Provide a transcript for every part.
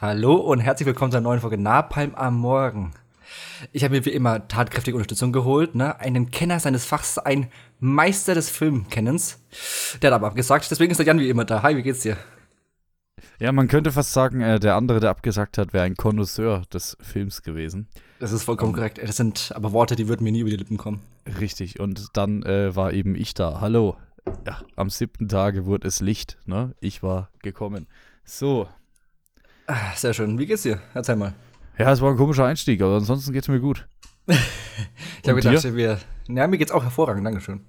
Hallo und herzlich willkommen zu einer neuen Folge Napalm am Morgen. Ich habe mir wie immer tatkräftige Unterstützung geholt, ne? Einen Kenner seines Fachs, ein Meister des Filmkennens. Der hat aber abgesagt, deswegen ist der Jan wie immer da. Hi, wie geht's dir? Ja, man könnte fast sagen, äh, der andere, der abgesagt hat, wäre ein Connoisseur des Films gewesen. Das ist vollkommen um, korrekt. Das sind aber Worte, die würden mir nie über die Lippen kommen. Richtig, und dann äh, war eben ich da. Hallo. Ja, am siebten Tage wurde es Licht, ne? Ich war gekommen. So, sehr schön. Wie geht's dir? Erzähl mal. Ja, es war ein komischer Einstieg, aber ansonsten geht's mir gut. ich habe gedacht, dir? wir. Ja, mir geht's auch hervorragend. Dankeschön.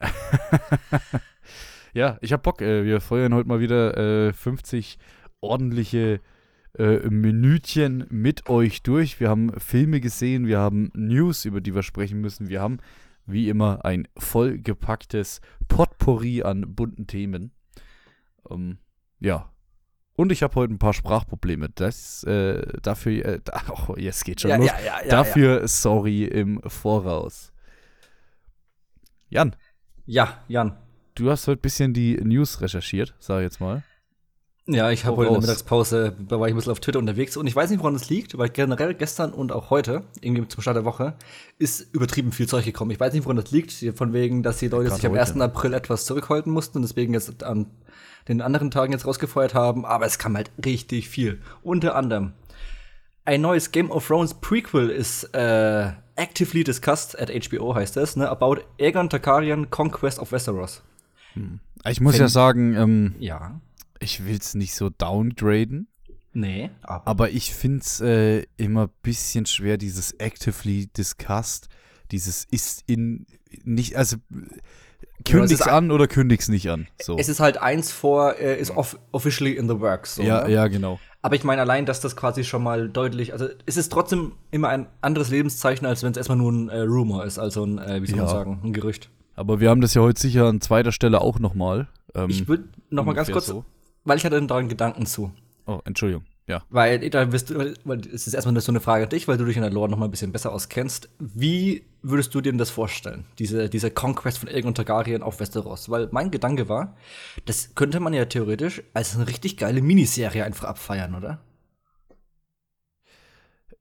ja, ich hab Bock. Äh, wir feuern heute mal wieder 50 äh, ordentliche äh, Minütchen mit euch durch. Wir haben Filme gesehen, wir haben News, über die wir sprechen müssen. Wir haben, wie immer, ein vollgepacktes Potpourri an bunten Themen. Ähm, ja, und ich habe heute ein paar Sprachprobleme. Das äh, dafür, äh, da, oh, jetzt geht schon ja, los. Ja, ja, dafür sorry im Voraus. Jan. Ja, Jan. Du hast heute ein bisschen die News recherchiert, sag ich jetzt mal. Ja, ich habe heute in der Mittagspause, da war ich ein bisschen auf Twitter unterwegs und ich weiß nicht, woran es liegt, weil generell gestern und auch heute, irgendwie zum Start der Woche, ist übertrieben viel Zeug gekommen. Ich weiß nicht, woran das liegt, von wegen, dass die Leute sich am 1. April etwas zurückhalten mussten und deswegen jetzt am den anderen Tagen jetzt rausgefeuert haben, aber es kam halt richtig viel. Unter anderem ein neues Game of Thrones Prequel ist äh, actively discussed at HBO heißt es, ne, about Aegon Targaryen Conquest of Westeros. Hm. Ich muss Wenn, ja sagen, ähm, ja. ich will es nicht so downgraden. Nee, aber, aber ich finde es äh, immer ein bisschen schwer, dieses actively discussed, dieses ist in nicht, also kündig's ja, an oder kündig's nicht an. So. Es ist halt eins vor, äh, ist off officially in the works. So, ja, ne? ja, genau. Aber ich meine allein, dass das quasi schon mal deutlich, also es ist trotzdem immer ein anderes Lebenszeichen, als wenn es erstmal nur ein äh, Rumor ist, also ein, äh, wie soll ja. man sagen, ein Gerücht. Aber wir haben das ja heute sicher an zweiter Stelle auch noch mal. Ähm, ich würde noch mal ganz kurz, so. weil ich hatte da einen Gedanken zu. Oh, Entschuldigung. Ja. Weil da wirst du, weil es ist erstmal so eine Frage an dich, weil du dich in der Lore noch mal ein bisschen besser auskennst. Wie würdest du dir denn das vorstellen? Diese, diese Conquest von Aegon Targaryen auf Westeros? Weil mein Gedanke war, das könnte man ja theoretisch als eine richtig geile Miniserie einfach abfeiern, oder?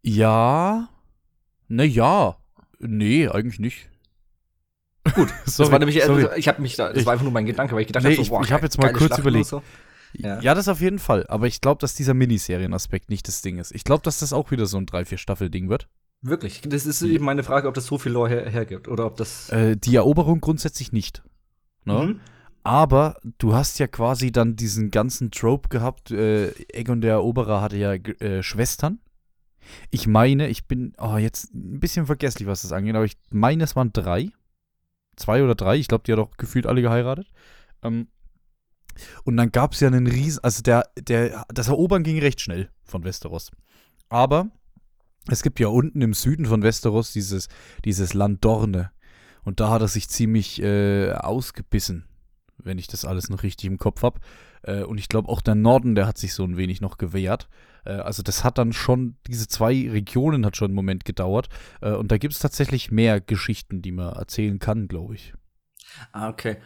Ja. Ne, ja. Nee, eigentlich nicht. Gut, sorry, das war nämlich, sorry. ich habe mich da, das war einfach nur mein Gedanke, weil ich gedacht nee, habe, so, boah, ich, ich habe jetzt mal kurz Schlachten überlegt. So. Ja. ja, das auf jeden Fall. Aber ich glaube, dass dieser Miniserienαspekt nicht das Ding ist. Ich glaube, dass das auch wieder so ein 3-4-Staffel-Ding wird. Wirklich? Das ist eben meine Frage, ob das so viel Lore her hergibt oder ob das. Äh, die Eroberung grundsätzlich nicht. Ne? Mhm. Aber du hast ja quasi dann diesen ganzen Trope gehabt. Äh, Egon der Eroberer hatte ja äh, Schwestern. Ich meine, ich bin oh, jetzt ein bisschen vergesslich, was das angeht, aber ich meine, es waren drei. Zwei oder drei. Ich glaube, die hat auch gefühlt alle geheiratet. Ähm, und dann gab es ja einen riesen, also der, der, das Erobern ging recht schnell von Westeros. Aber es gibt ja unten im Süden von Westeros dieses, dieses Land Dorne. Und da hat er sich ziemlich äh, ausgebissen, wenn ich das alles noch richtig im Kopf habe. Äh, und ich glaube auch der Norden, der hat sich so ein wenig noch gewehrt. Äh, also das hat dann schon, diese zwei Regionen hat schon einen Moment gedauert. Äh, und da gibt es tatsächlich mehr Geschichten, die man erzählen kann, glaube ich. Ah, okay.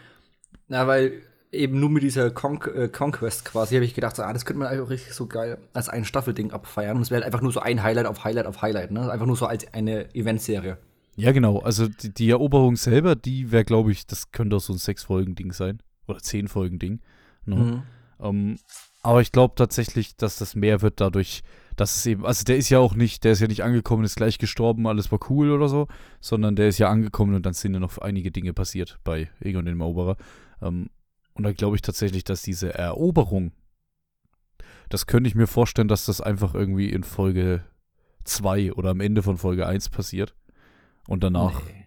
Na, weil eben nur mit dieser Con äh, Conquest quasi habe ich gedacht, so, ah, das könnte man einfach richtig so geil als ein Staffelding abfeiern. Und es wäre halt einfach nur so ein Highlight auf Highlight auf Highlight, ne? Einfach nur so als eine Eventserie. Ja, genau. Also die, die Eroberung selber, die wäre, glaube ich, das könnte auch so ein Sechs-Folgen-Ding sein. Oder Zehn-Folgen-Ding. Ne? Mhm. Um, aber ich glaube tatsächlich, dass das mehr wird dadurch, dass es eben, also der ist ja auch nicht, der ist ja nicht angekommen, ist gleich gestorben, alles war cool oder so, sondern der ist ja angekommen und dann sind ja noch einige Dinge passiert bei Egon dem Eroberer. Um, und da glaube ich tatsächlich, dass diese Eroberung, das könnte ich mir vorstellen, dass das einfach irgendwie in Folge 2 oder am Ende von Folge 1 passiert. Und danach nee.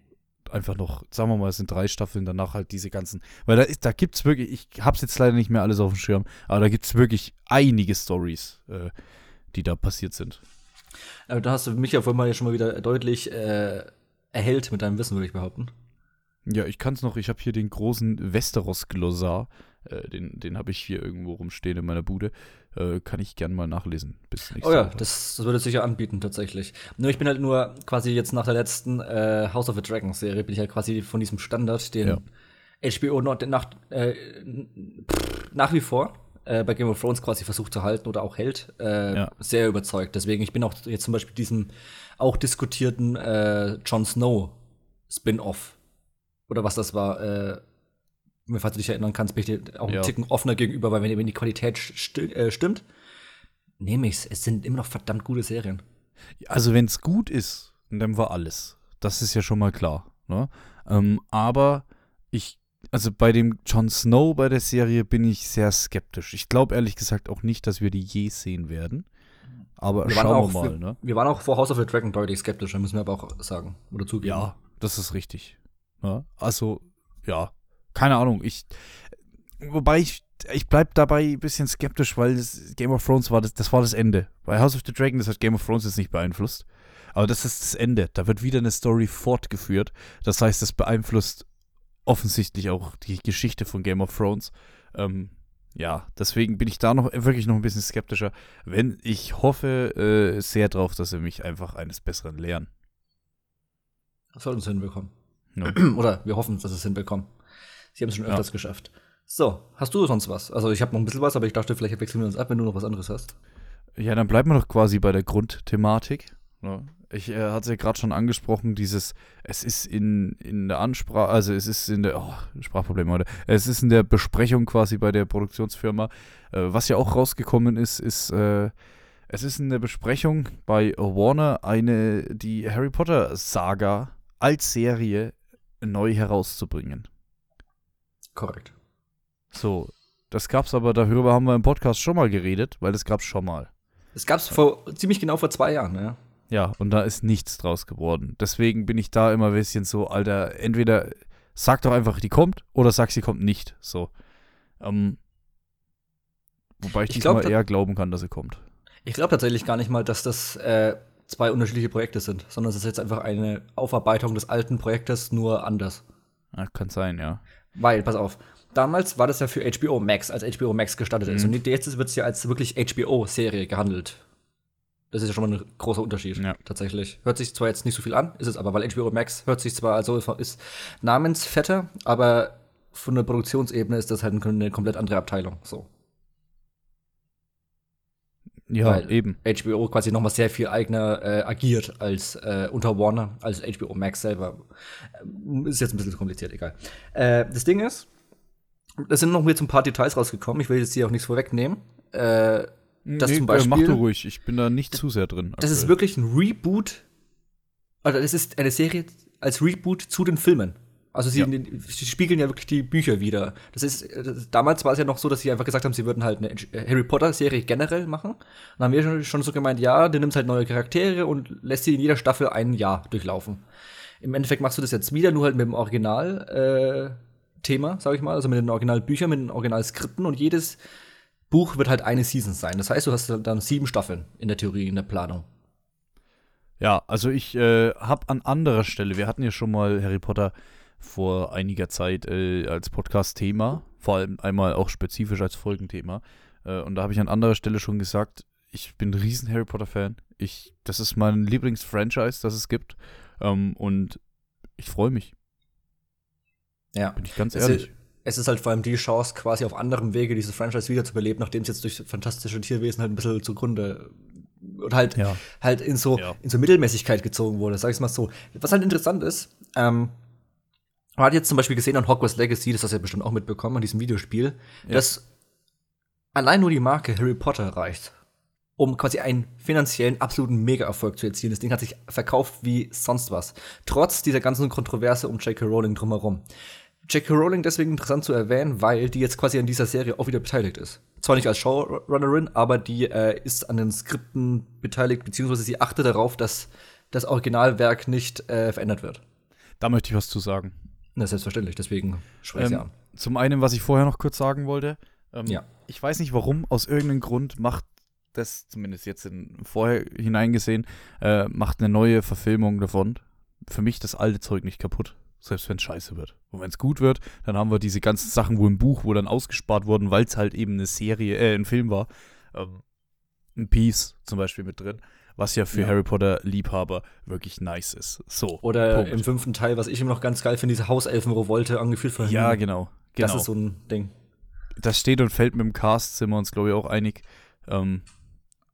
einfach noch, sagen wir mal, es sind drei Staffeln, danach halt diese ganzen. Weil da, da gibt es wirklich, ich habe es jetzt leider nicht mehr alles auf dem Schirm, aber da gibt es wirklich einige Stories, äh, die da passiert sind. Aber da hast du mich auf einmal ja schon mal wieder deutlich äh, erhellt mit deinem Wissen, würde ich behaupten. Ja, ich kann es noch. Ich habe hier den großen Westeros-Glossar. Äh, den den habe ich hier irgendwo rumstehen in meiner Bude. Äh, kann ich gern mal nachlesen. Bis Oh ja, das, das würde sich ja anbieten, tatsächlich. Nur ich bin halt nur quasi jetzt nach der letzten äh, House of the Dragons Serie, bin ich halt quasi von diesem Standard, den ja. HBO noch, nach, äh, nach wie vor äh, bei Game of Thrones quasi versucht zu halten oder auch hält, äh, ja. sehr überzeugt. Deswegen, ich bin auch jetzt zum Beispiel diesen auch diskutierten Jon Snow Spin-off oder was das war, äh, falls du dich erinnern kannst, bin ich dir auch ja. einen Ticken offener gegenüber, weil wenn, die Qualität sti äh, stimmt, nehme ich's. Es sind immer noch verdammt gute Serien. Also wenn es gut ist, dann war alles. Das ist ja schon mal klar. Ne? Ähm, aber ich, also bei dem Jon Snow bei der Serie bin ich sehr skeptisch. Ich glaube ehrlich gesagt auch nicht, dass wir die je sehen werden. Aber wir schauen wir mal. Wir, ne? wir waren auch vor House of the Dragon deutlich skeptisch, müssen wir aber auch sagen oder zugeben. Ja, das ist richtig. Ja, also, ja, keine Ahnung. Ich, wobei ich, ich bleib dabei ein bisschen skeptisch, weil Game of Thrones war das, das war das Ende. Bei House of the Dragon, das hat Game of Thrones jetzt nicht beeinflusst. Aber das ist das Ende. Da wird wieder eine Story fortgeführt. Das heißt, das beeinflusst offensichtlich auch die Geschichte von Game of Thrones. Ähm, ja, deswegen bin ich da noch wirklich noch ein bisschen skeptischer. Wenn ich hoffe äh, sehr drauf, dass sie mich einfach eines Besseren lehren. Das sollten sie hinbekommen. No. Oder wir hoffen, dass es hinbekommen. Sie haben es schon öfters ja. geschafft. So, hast du sonst was? Also ich habe noch ein bisschen was, aber ich dachte, vielleicht wechseln wir uns ab, wenn du noch was anderes hast. Ja, dann bleiben wir doch quasi bei der Grundthematik. Ich äh, hatte es ja gerade schon angesprochen, dieses, es ist in, in der Ansprache, also es ist in der, oh, Sprachproblem heute, es ist in der Besprechung quasi bei der Produktionsfirma. Äh, was ja auch rausgekommen ist, ist, äh, es ist in der Besprechung bei Warner eine, die Harry Potter Saga als Serie neu herauszubringen. Korrekt. So, das gab's aber, darüber haben wir im Podcast schon mal geredet, weil das gab's schon mal. Das gab's vor ziemlich genau vor zwei Jahren, ja. Ja, und da ist nichts draus geworden. Deswegen bin ich da immer ein bisschen so, Alter, entweder sag doch einfach, die kommt, oder sag, sie kommt nicht. So. Ähm, wobei ich, ich diesmal glaub, eher glauben kann, dass sie kommt. Ich glaube tatsächlich gar nicht mal, dass das äh, zwei unterschiedliche Projekte sind, sondern es ist jetzt einfach eine Aufarbeitung des alten Projektes, nur anders. Ja, kann sein, ja. Weil, pass auf, damals war das ja für HBO Max, als HBO Max gestartet mhm. ist. Und jetzt wird es ja als wirklich HBO-Serie gehandelt. Das ist ja schon mal ein großer Unterschied, ja. tatsächlich. Hört sich zwar jetzt nicht so viel an, ist es aber, weil HBO Max hört sich zwar, also ist namensfetter, aber von der Produktionsebene ist das halt eine komplett andere Abteilung. So. Ja, weil eben. HBO quasi noch mal sehr viel eigener äh, agiert als äh, unter Warner, als HBO Max selber. Äh, ist jetzt ein bisschen kompliziert, egal. Äh, das Ding ist, es sind noch jetzt ein paar Details rausgekommen. Ich will jetzt hier auch nichts vorwegnehmen. Äh, das nee, zum Beispiel, mach du ruhig, ich bin da nicht zu sehr drin. Das ist wirklich ein Reboot. Also, das ist eine Serie als Reboot zu den Filmen. Also sie, ja. sie, spiegeln ja wirklich die Bücher wieder. Das ist, damals war es ja noch so, dass sie einfach gesagt haben, sie würden halt eine Harry Potter-Serie generell machen. Und dann haben wir schon, so gemeint, ja, du nimmst halt neue Charaktere und lässt sie in jeder Staffel ein Jahr durchlaufen. Im Endeffekt machst du das jetzt wieder, nur halt mit dem Original-Thema, äh, sag ich mal, also mit den Originalbüchern, mit den Originalskripten und jedes Buch wird halt eine Season sein. Das heißt, du hast dann sieben Staffeln in der Theorie, in der Planung. Ja, also ich äh, habe an anderer Stelle, wir hatten ja schon mal Harry Potter vor einiger Zeit äh, als Podcast-Thema, vor allem einmal auch spezifisch als Folgenthema. Äh, und da habe ich an anderer Stelle schon gesagt, ich bin ein riesen Harry Potter-Fan. das ist mein Lieblings-Franchise, das es gibt. Ähm, und ich freue mich. Ja. Bin ich ganz ehrlich. Ist, es ist halt vor allem die Chance, quasi auf anderem Wege dieses Franchise wiederzubeleben, nachdem es jetzt durch fantastische Tierwesen halt ein bisschen zugrunde und halt, ja. halt in so, ja. in so Mittelmäßigkeit gezogen wurde, sag ich mal so. Was halt interessant ist, ähm, man hat jetzt zum Beispiel gesehen an Hogwarts Legacy, das hast du ja bestimmt auch mitbekommen, an diesem Videospiel, ja. dass allein nur die Marke Harry Potter reicht, um quasi einen finanziellen absoluten Mega-Erfolg zu erzielen. Das Ding hat sich verkauft wie sonst was. Trotz dieser ganzen Kontroverse um J.K. Rowling drumherum. J.K. Rowling deswegen interessant zu erwähnen, weil die jetzt quasi an dieser Serie auch wieder beteiligt ist. Zwar nicht als Showrunnerin, aber die äh, ist an den Skripten beteiligt, beziehungsweise sie achtet darauf, dass das Originalwerk nicht äh, verändert wird. Da möchte ich was zu sagen. Na, selbstverständlich, deswegen spreche ich ähm, an. Zum einen, was ich vorher noch kurz sagen wollte. Ähm, ja. Ich weiß nicht warum, aus irgendeinem Grund macht das, zumindest jetzt in, vorher hineingesehen, äh, macht eine neue Verfilmung davon. Für mich das alte Zeug nicht kaputt. Selbst wenn es scheiße wird. Und wenn es gut wird, dann haben wir diese ganzen Sachen, wo im Buch, wo dann ausgespart wurden, weil es halt eben eine Serie, äh, ein Film war. Ähm, ein Piece zum Beispiel mit drin. Was ja für ja. Harry Potter-Liebhaber wirklich nice ist. So. Oder Punkt. im fünften Teil, was ich immer noch ganz geil finde, diese Hauselfen-Revolte angeführt von Ja, genau, genau. Das ist so ein Ding. das steht und fällt mit dem Cast, sind wir uns, glaube ich, auch einig. Ähm,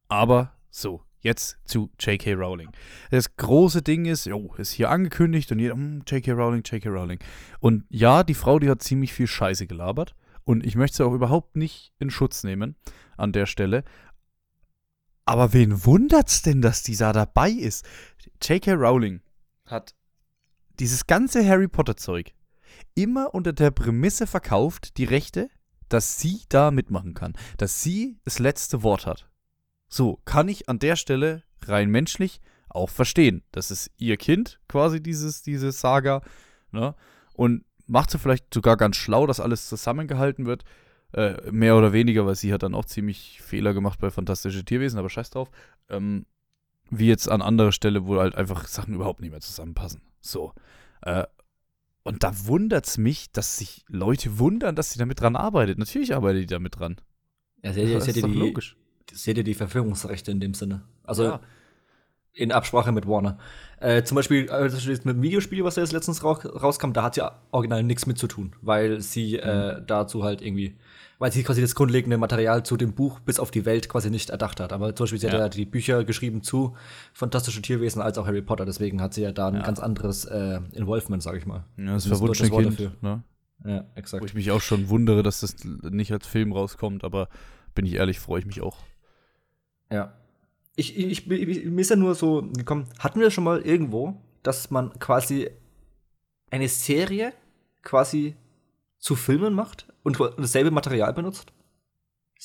aber so, jetzt zu J.K. Rowling. Das große Ding ist, jo, ist hier angekündigt und jeder, hm, J.K. Rowling, J.K. Rowling. Und ja, die Frau, die hat ziemlich viel Scheiße gelabert. Und ich möchte sie auch überhaupt nicht in Schutz nehmen an der Stelle. Aber wen wundert's denn, dass dieser dabei ist? J.K. Rowling hat dieses ganze Harry Potter Zeug immer unter der Prämisse verkauft, die Rechte, dass sie da mitmachen kann, dass sie das letzte Wort hat. So, kann ich an der Stelle rein menschlich auch verstehen. Das ist ihr Kind, quasi dieses, diese Saga, ne? Und macht sie vielleicht sogar ganz schlau, dass alles zusammengehalten wird. Äh, mehr oder weniger, weil sie hat dann auch ziemlich Fehler gemacht bei Fantastische Tierwesen, aber scheiß drauf. Ähm, wie jetzt an anderer Stelle, wo halt einfach Sachen überhaupt nicht mehr zusammenpassen. So. Äh, und da wundert es mich, dass sich Leute wundern, dass sie damit dran arbeitet. Natürlich arbeitet die damit dran. Ja, seht ihr, das seht ihr die, logisch. Seht ihr die Verfügungsrechte in dem Sinne? Also ja. In Absprache mit Warner. Äh, zum Beispiel äh, mit dem Videospiel, was jetzt letztens rauskam, da hat ja original nichts mit zu tun, weil sie äh, mhm. äh, dazu halt irgendwie weil sie quasi das grundlegende Material zu dem Buch bis auf die Welt quasi nicht erdacht hat. Aber zum Beispiel, sie ja. hat ja die Bücher geschrieben zu Fantastische Tierwesen als auch Harry Potter. Deswegen hat sie ja da ein ja. ganz anderes äh, Involvement, sag ich mal. Ja, das, das Kind. Dafür. Ne? Ja, exakt. Wo ich mich auch schon wundere, dass das nicht als Film rauskommt, aber bin ich ehrlich, freue ich mich auch. Ja. Ich, ich, ich, mir ist ja nur so gekommen, hatten wir schon mal irgendwo, dass man quasi eine Serie quasi zu Filmen macht und dasselbe Material benutzt?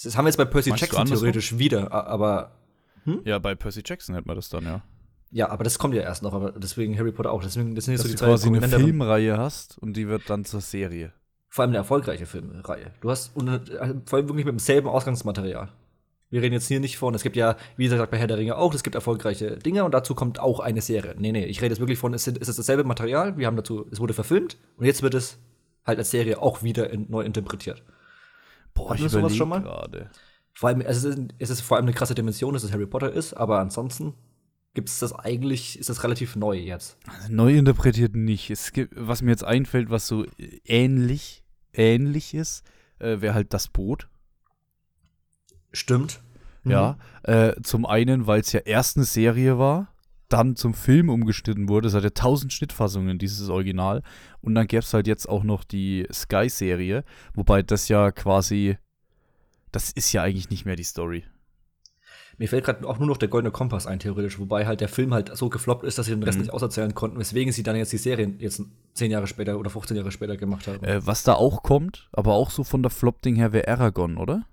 Das haben wir jetzt bei Percy Meinst Jackson theoretisch wieder, aber. Hm? Ja, bei Percy Jackson hätten wir das dann, ja. Ja, aber das kommt ja erst noch, aber deswegen Harry Potter auch. Deswegen, das sind jetzt Dass so die du quasi eine Filmreihe hast und die wird dann zur Serie. Vor allem eine erfolgreiche Filmreihe. Du hast und, äh, vor allem wirklich mit demselben Ausgangsmaterial. Wir reden jetzt hier nicht von, es gibt ja, wie gesagt, bei Herr der Ringe auch, es gibt erfolgreiche Dinge und dazu kommt auch eine Serie. Nee, nee, ich rede jetzt wirklich von, es ist, es ist dasselbe Material, wir haben dazu, es wurde verfilmt und jetzt wird es halt als Serie auch wieder in, neu interpretiert. Boah, Hatten ich sowas schon mal? Grade. Vor allem, es ist, es ist vor allem eine krasse Dimension, dass es Harry Potter ist, aber ansonsten gibt es das eigentlich, ist das relativ neu jetzt. Also neu interpretiert nicht. Es gibt, was mir jetzt einfällt, was so ähnlich, ähnlich ist, äh, wäre halt das Boot. Stimmt. Ja, mhm. äh, zum einen, weil es ja erst eine Serie war dann zum Film umgeschnitten wurde. Es hat ja tausend Schnittfassungen, dieses Original. Und dann gäbe es halt jetzt auch noch die Sky-Serie, wobei das ja quasi, das ist ja eigentlich nicht mehr die Story. Mir fällt gerade auch nur noch der Goldene Kompass ein, theoretisch, wobei halt der Film halt so gefloppt ist, dass sie den Rest mhm. nicht auserzählen konnten, weswegen sie dann jetzt die Serie jetzt zehn Jahre später oder 15 Jahre später gemacht haben. Äh, was da auch kommt, aber auch so von der Flop-Ding her, wäre Aragon, oder?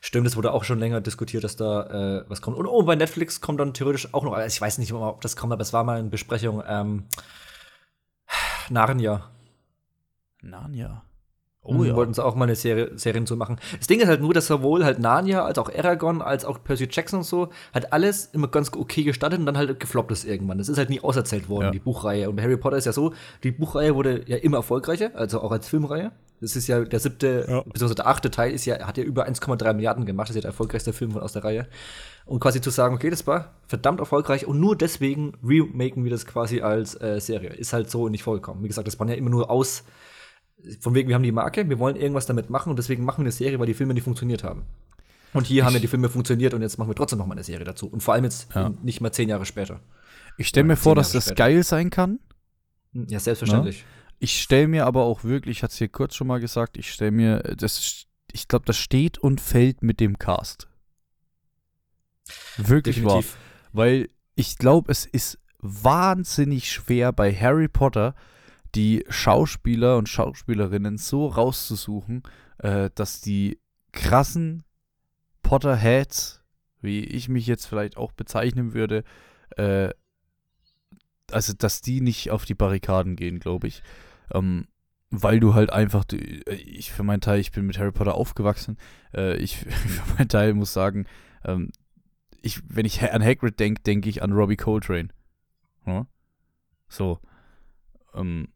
Stimmt, es wurde auch schon länger diskutiert, dass da äh, was kommt. Und oh, bei Netflix kommt dann theoretisch auch noch, also ich weiß nicht, ob das kommt, aber es war mal in Besprechung, ähm, Narnia. Narnia. Oh mhm, ja. Wollten sie auch mal eine Serie, Serien zu machen. Das Ding ist halt nur, dass sowohl halt Narnia als auch Aragorn als auch Percy Jackson und so halt alles immer ganz okay gestartet und dann halt gefloppt ist irgendwann. Das ist halt nie auserzählt worden, ja. die Buchreihe. Und bei Harry Potter ist ja so, die Buchreihe wurde ja immer erfolgreicher, also auch als Filmreihe. Das ist ja der siebte, ja. beziehungsweise der achte Teil ist ja, hat ja über 1,3 Milliarden gemacht. Das ist ja der erfolgreichste Film aus der Reihe. Und quasi zu sagen, okay, das war verdammt erfolgreich und nur deswegen remaken wir das quasi als äh, Serie. Ist halt so nicht vorgekommen. Wie gesagt, das waren ja immer nur aus von wegen, wir haben die Marke, wir wollen irgendwas damit machen und deswegen machen wir eine Serie, weil die Filme nicht funktioniert haben. Und hier ich haben ja die Filme funktioniert und jetzt machen wir trotzdem noch mal eine Serie dazu. Und vor allem jetzt ja. nicht mal zehn Jahre später. Ich stelle mir vor, dass das später. geil sein kann. Hm, ja, selbstverständlich. Ja? Ich stelle mir aber auch wirklich, ich hatte es hier kurz schon mal gesagt, ich stelle mir, das, ich glaube, das steht und fällt mit dem Cast. Wirklich Definitiv. wahr. Weil ich glaube, es ist wahnsinnig schwer bei Harry Potter die Schauspieler und Schauspielerinnen so rauszusuchen, äh, dass die krassen Potterheads, wie ich mich jetzt vielleicht auch bezeichnen würde, äh, also dass die nicht auf die Barrikaden gehen, glaube ich. Ähm, weil du halt einfach, ich für meinen Teil, ich bin mit Harry Potter aufgewachsen. Äh, ich für meinen Teil muss sagen, ähm, ich, wenn ich an Hagrid denke, denke ich an Robbie Coltrane. Ja? So. Ähm,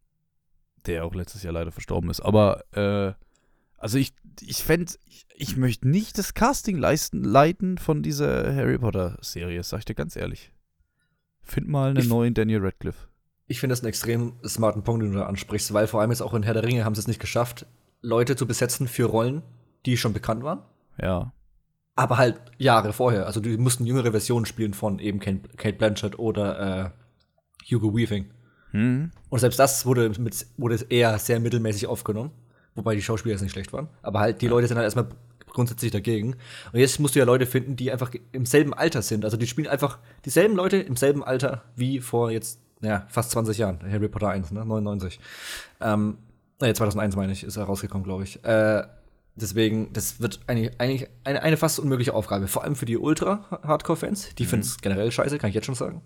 der auch letztes Jahr leider verstorben ist. Aber, äh, also ich, ich fände, ich, ich möchte nicht das Casting leisten, leiten von dieser Harry Potter-Serie, sag ich dir ganz ehrlich. Find mal einen ich, neuen Daniel Radcliffe. Ich finde das einen extrem smarten Punkt, den du da ansprichst, weil vor allem jetzt auch in Herr der Ringe haben sie es nicht geschafft, Leute zu besetzen für Rollen, die schon bekannt waren. Ja. Aber halt Jahre vorher. Also die mussten jüngere Versionen spielen von eben Kate Blanchett oder äh, Hugo Weaving. Hm. Und selbst das wurde, mit, wurde eher sehr mittelmäßig aufgenommen. Wobei die Schauspieler jetzt nicht schlecht waren. Aber halt, die ja. Leute sind halt erstmal grundsätzlich dagegen. Und jetzt musst du ja Leute finden, die einfach im selben Alter sind. Also die spielen einfach dieselben Leute im selben Alter wie vor jetzt, ja, fast 20 Jahren. Harry Potter 1, ne? 99. Ähm, nee, 2001 meine ich, ist er rausgekommen, glaube ich. Äh, deswegen, das wird eigentlich, eigentlich eine, eine fast unmögliche Aufgabe. Vor allem für die Ultra-Hardcore-Fans. Die mhm. finden es generell scheiße, kann ich jetzt schon sagen.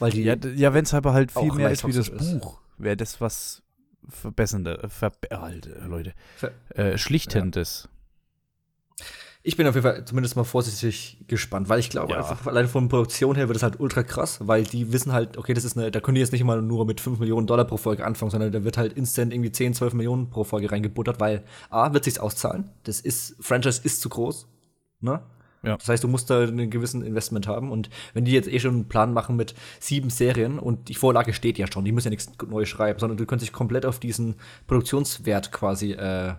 Weil die ja, ja wenn es aber halt viel mehr ist wie das Buch, wäre das was verbessernde, ver halt, Leute, ver äh, schlichtendes. Ja. Ich bin auf jeden Fall zumindest mal vorsichtig gespannt, weil ich glaube, ja. einfach alleine von der Produktion her wird es halt ultra krass, weil die wissen halt, okay, das ist eine, da können die jetzt nicht mal nur mit 5 Millionen Dollar pro Folge anfangen, sondern da wird halt instant irgendwie 10, 12 Millionen pro Folge reingebuttert, weil A, wird sich's auszahlen. Das ist, Franchise ist zu groß, ne? Ja. Das heißt, du musst da einen gewissen Investment haben. Und wenn die jetzt eh schon einen Plan machen mit sieben Serien und die Vorlage steht ja schon, die müssen ja nichts neu schreiben, sondern du kannst dich komplett auf diesen Produktionswert quasi äh,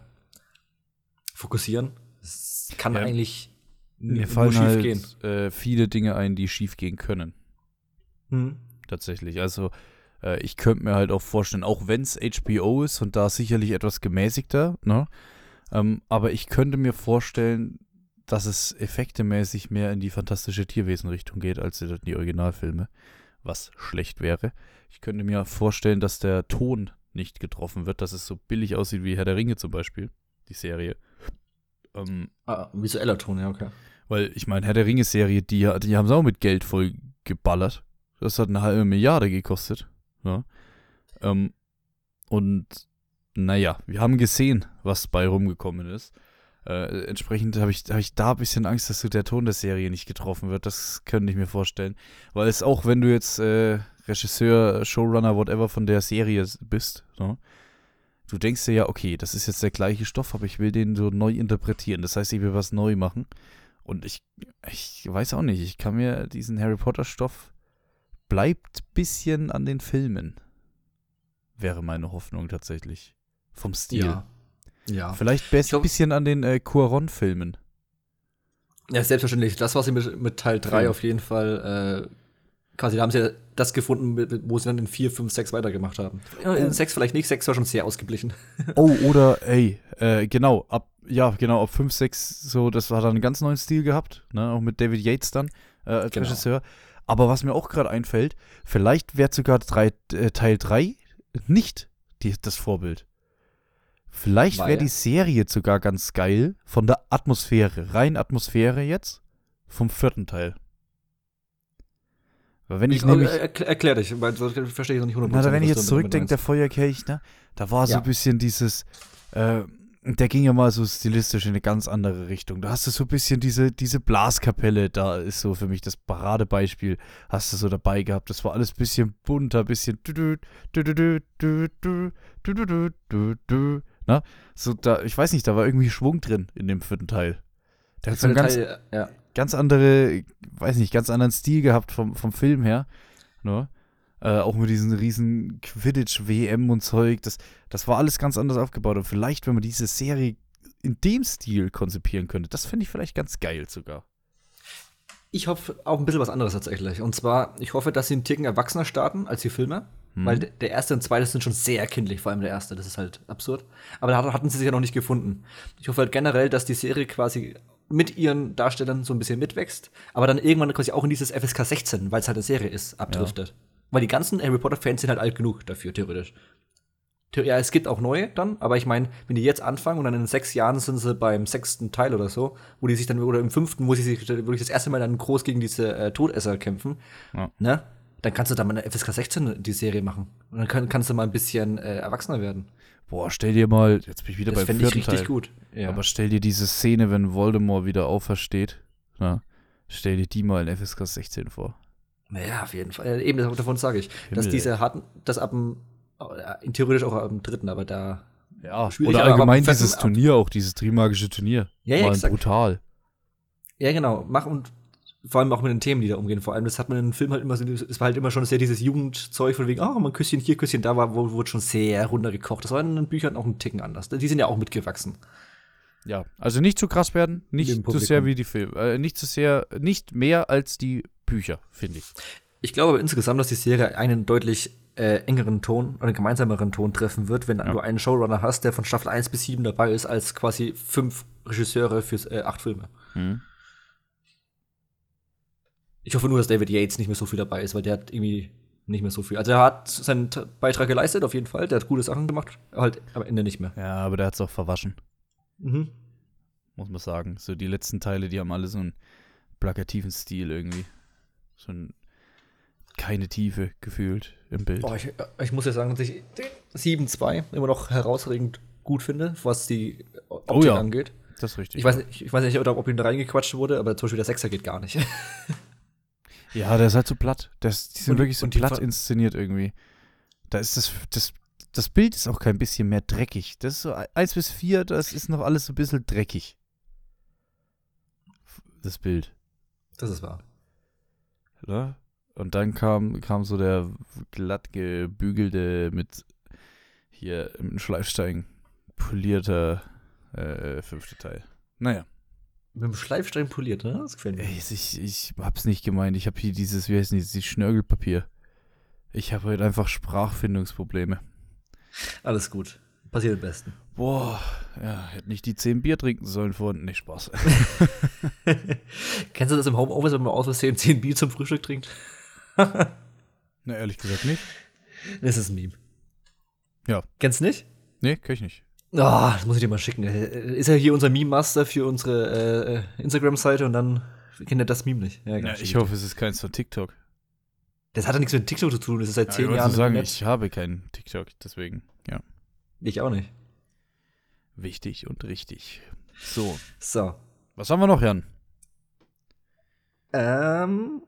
fokussieren. Das kann ja. eigentlich mir fallen halt gehen. Äh, viele Dinge ein, die schief gehen können. Hm. Tatsächlich. Also äh, ich könnte mir halt auch vorstellen, auch wenn es HBO ist und da sicherlich etwas gemäßigter, ne? Ähm, aber ich könnte mir vorstellen, dass es effektemäßig mehr in die fantastische Tierwesen-Richtung geht als in die Originalfilme, was schlecht wäre. Ich könnte mir vorstellen, dass der Ton nicht getroffen wird, dass es so billig aussieht wie Herr der Ringe zum Beispiel, die Serie. Ähm, ah, visueller Ton, ja, okay. Weil ich meine, Herr der Ringe-Serie, die, die haben es auch mit Geld voll geballert. Das hat eine halbe Milliarde gekostet. Ja. Ähm, und naja, wir haben gesehen, was bei rumgekommen ist. Äh, entsprechend habe ich, hab ich da ein bisschen Angst, dass so der Ton der Serie nicht getroffen wird. Das könnte ich mir vorstellen. Weil es auch, wenn du jetzt äh, Regisseur, Showrunner, whatever von der Serie bist, no? du denkst dir ja, okay, das ist jetzt der gleiche Stoff, aber ich will den so neu interpretieren. Das heißt, ich will was neu machen. Und ich, ich weiß auch nicht, ich kann mir diesen Harry Potter Stoff bleibt bisschen an den Filmen. Wäre meine Hoffnung tatsächlich. Vom Stil. Ja. Ja. Vielleicht ein bisschen an den äh, Cuaron-Filmen. Ja, selbstverständlich. Das, was sie mit, mit Teil 3 ja. auf jeden Fall äh, quasi, da haben sie ja das gefunden, wo sie dann in 4, 5, 6 weitergemacht haben. Ja, in 6 vielleicht nicht, 6 war schon sehr ausgeglichen. Oh, oder, ey, äh, genau, ab, ja, genau, ab 5, 6, so, das hat dann einen ganz neuen Stil gehabt, ne, auch mit David Yates dann äh, als genau. Regisseur. Aber was mir auch gerade einfällt, vielleicht wäre sogar drei, äh, Teil 3 nicht die, das Vorbild. Vielleicht wäre die Serie sogar ganz geil von der Atmosphäre, rein Atmosphäre jetzt, vom vierten Teil. Weil wenn ich, ich nämlich, erklär, erklär dich, weil so verstehe ich noch nicht 100%. Na, wenn ich jetzt zurückdenke, der Feuerkelch, ne, da war so ja. ein bisschen dieses, äh, der ging ja mal so stilistisch in eine ganz andere Richtung. Da hast du so ein bisschen diese, diese Blaskapelle, da ist so für mich das Paradebeispiel, hast du so dabei gehabt. Das war alles ein bisschen bunter, ein bisschen Ne? So, da, ich weiß nicht, da war irgendwie Schwung drin in dem vierten Teil. Der hat so einen ganz, Teil, ja. ganz andere, weiß nicht, ganz anderen Stil gehabt vom, vom Film her. Ne? Äh, auch mit diesen riesen Quidditch-WM und Zeug. Das, das war alles ganz anders aufgebaut. Und vielleicht, wenn man diese Serie in dem Stil konzipieren könnte, das fände ich vielleicht ganz geil sogar. Ich hoffe auch ein bisschen was anderes tatsächlich. Und zwar, ich hoffe, dass sie einen Ticken erwachsener starten als die Filme. Hm. Weil der erste und zweite sind schon sehr kindlich, vor allem der erste. Das ist halt absurd. Aber da hatten sie sich ja noch nicht gefunden. Ich hoffe halt generell, dass die Serie quasi mit ihren Darstellern so ein bisschen mitwächst, aber dann irgendwann quasi auch in dieses FSK 16, weil es halt eine Serie ist, abdriftet. Ja. Weil die ganzen Harry Potter-Fans sind halt alt genug dafür, theoretisch. Ja, es gibt auch neue dann, aber ich meine, wenn die jetzt anfangen und dann in sechs Jahren sind sie beim sechsten Teil oder so, wo die sich dann, oder im fünften, wo sie sich wirklich das erste Mal dann groß gegen diese äh, Todesser kämpfen, ja. ne? Dann kannst du da mal eine FSK 16 die Serie machen. Und dann kann, kannst du mal ein bisschen äh, erwachsener werden. Boah, stell dir mal, jetzt bin ich wieder das beim vierten ich richtig Teil. gut. Ja. Aber stell dir diese Szene, wenn Voldemort wieder aufersteht, na, stell dir die mal in FSK 16 vor. Naja, auf jeden Fall. Äh, eben davon sage ich, Himmel, dass diese hatten, das ab dem, äh, theoretisch auch am dritten, aber da. Ja, oder allgemein dieses Turnier auch, dieses Trimagische Turnier. Ja, ja, mal brutal. Ja, genau. Mach und vor allem auch mit den Themen, die da umgehen. Vor allem, das hat man in den Film halt immer, es war halt immer schon sehr dieses Jugendzeug von wegen, oh, mal ein Küsschen hier, Küsschen da, war, wurde schon sehr runtergekocht. Das war in den Büchern auch ein Ticken anders. Die sind ja auch mitgewachsen. Ja, also nicht zu krass werden, nicht zu sehr wie die Filme, äh, nicht zu sehr, nicht mehr als die Bücher, finde ich. Ich glaube aber insgesamt, dass die Serie einen deutlich äh, engeren Ton oder gemeinsameren Ton treffen wird, wenn ja. du einen Showrunner hast, der von Staffel 1 bis 7 dabei ist, als quasi fünf Regisseure für äh, acht Filme. Mhm. Ich hoffe nur, dass David Yates nicht mehr so viel dabei ist, weil der hat irgendwie nicht mehr so viel. Also er hat seinen Beitrag geleistet, auf jeden Fall. Der hat gute Sachen gemacht, halt am Ende nicht mehr. Ja, aber der hat es auch verwaschen. Mhm. Muss man sagen. So die letzten Teile, die haben alle so einen plakativen Stil irgendwie. So ein keine Tiefe gefühlt im Bild. Oh, ich, ich, muss ja sagen, dass ich den 7-2 immer noch herausragend gut finde, was die Optik oh ja, angeht. Das ist richtig. Ich weiß, nicht, ich weiß nicht, ob ihn da reingequatscht wurde, aber zum Beispiel der Sechser geht gar nicht. Ja, der ist halt so platt. Das, die sind und, wirklich so platt inszeniert irgendwie. Da ist das, das, das Bild ist auch kein bisschen mehr dreckig. Das ist so 1 bis 4, das ist noch alles so ein bisschen dreckig. Das Bild. Das ist wahr. Ja? Und dann kam, kam so der glatt gebügelte mit hier im Schleifstein polierter äh, fünfte Teil. Naja. Mit dem Schleifstein poliert, ne? Das gefällt mir. Ey, ich, ich hab's nicht gemeint. Ich hab hier dieses, wie heißt dieses Schnörgelpapier. Ich habe halt einfach Sprachfindungsprobleme. Alles gut. Passiert am besten. Boah, ja, hätte nicht die 10 Bier trinken sollen vorhin. Nee, Spaß. Kennst du das im Homeoffice, wenn man aus Versehen 10 Bier zum Frühstück trinkt? Na, ehrlich gesagt nicht. Das ist ein Meme. Ja. Kennst du nicht? Nee, kenn ich nicht. Oh, das muss ich dir mal schicken. Ist ja hier unser Meme-Master für unsere äh, Instagram-Seite und dann kennt er das Meme nicht. Ja, ja, ich hoffe, es ist keins von TikTok. Das hat ja nichts mit TikTok zu tun, das ist seit ja, zehn ich Jahren. sagen, ich habe keinen TikTok, deswegen, ja. Ich auch nicht. Wichtig und richtig. So. So. Was haben wir noch, Jan? Ähm.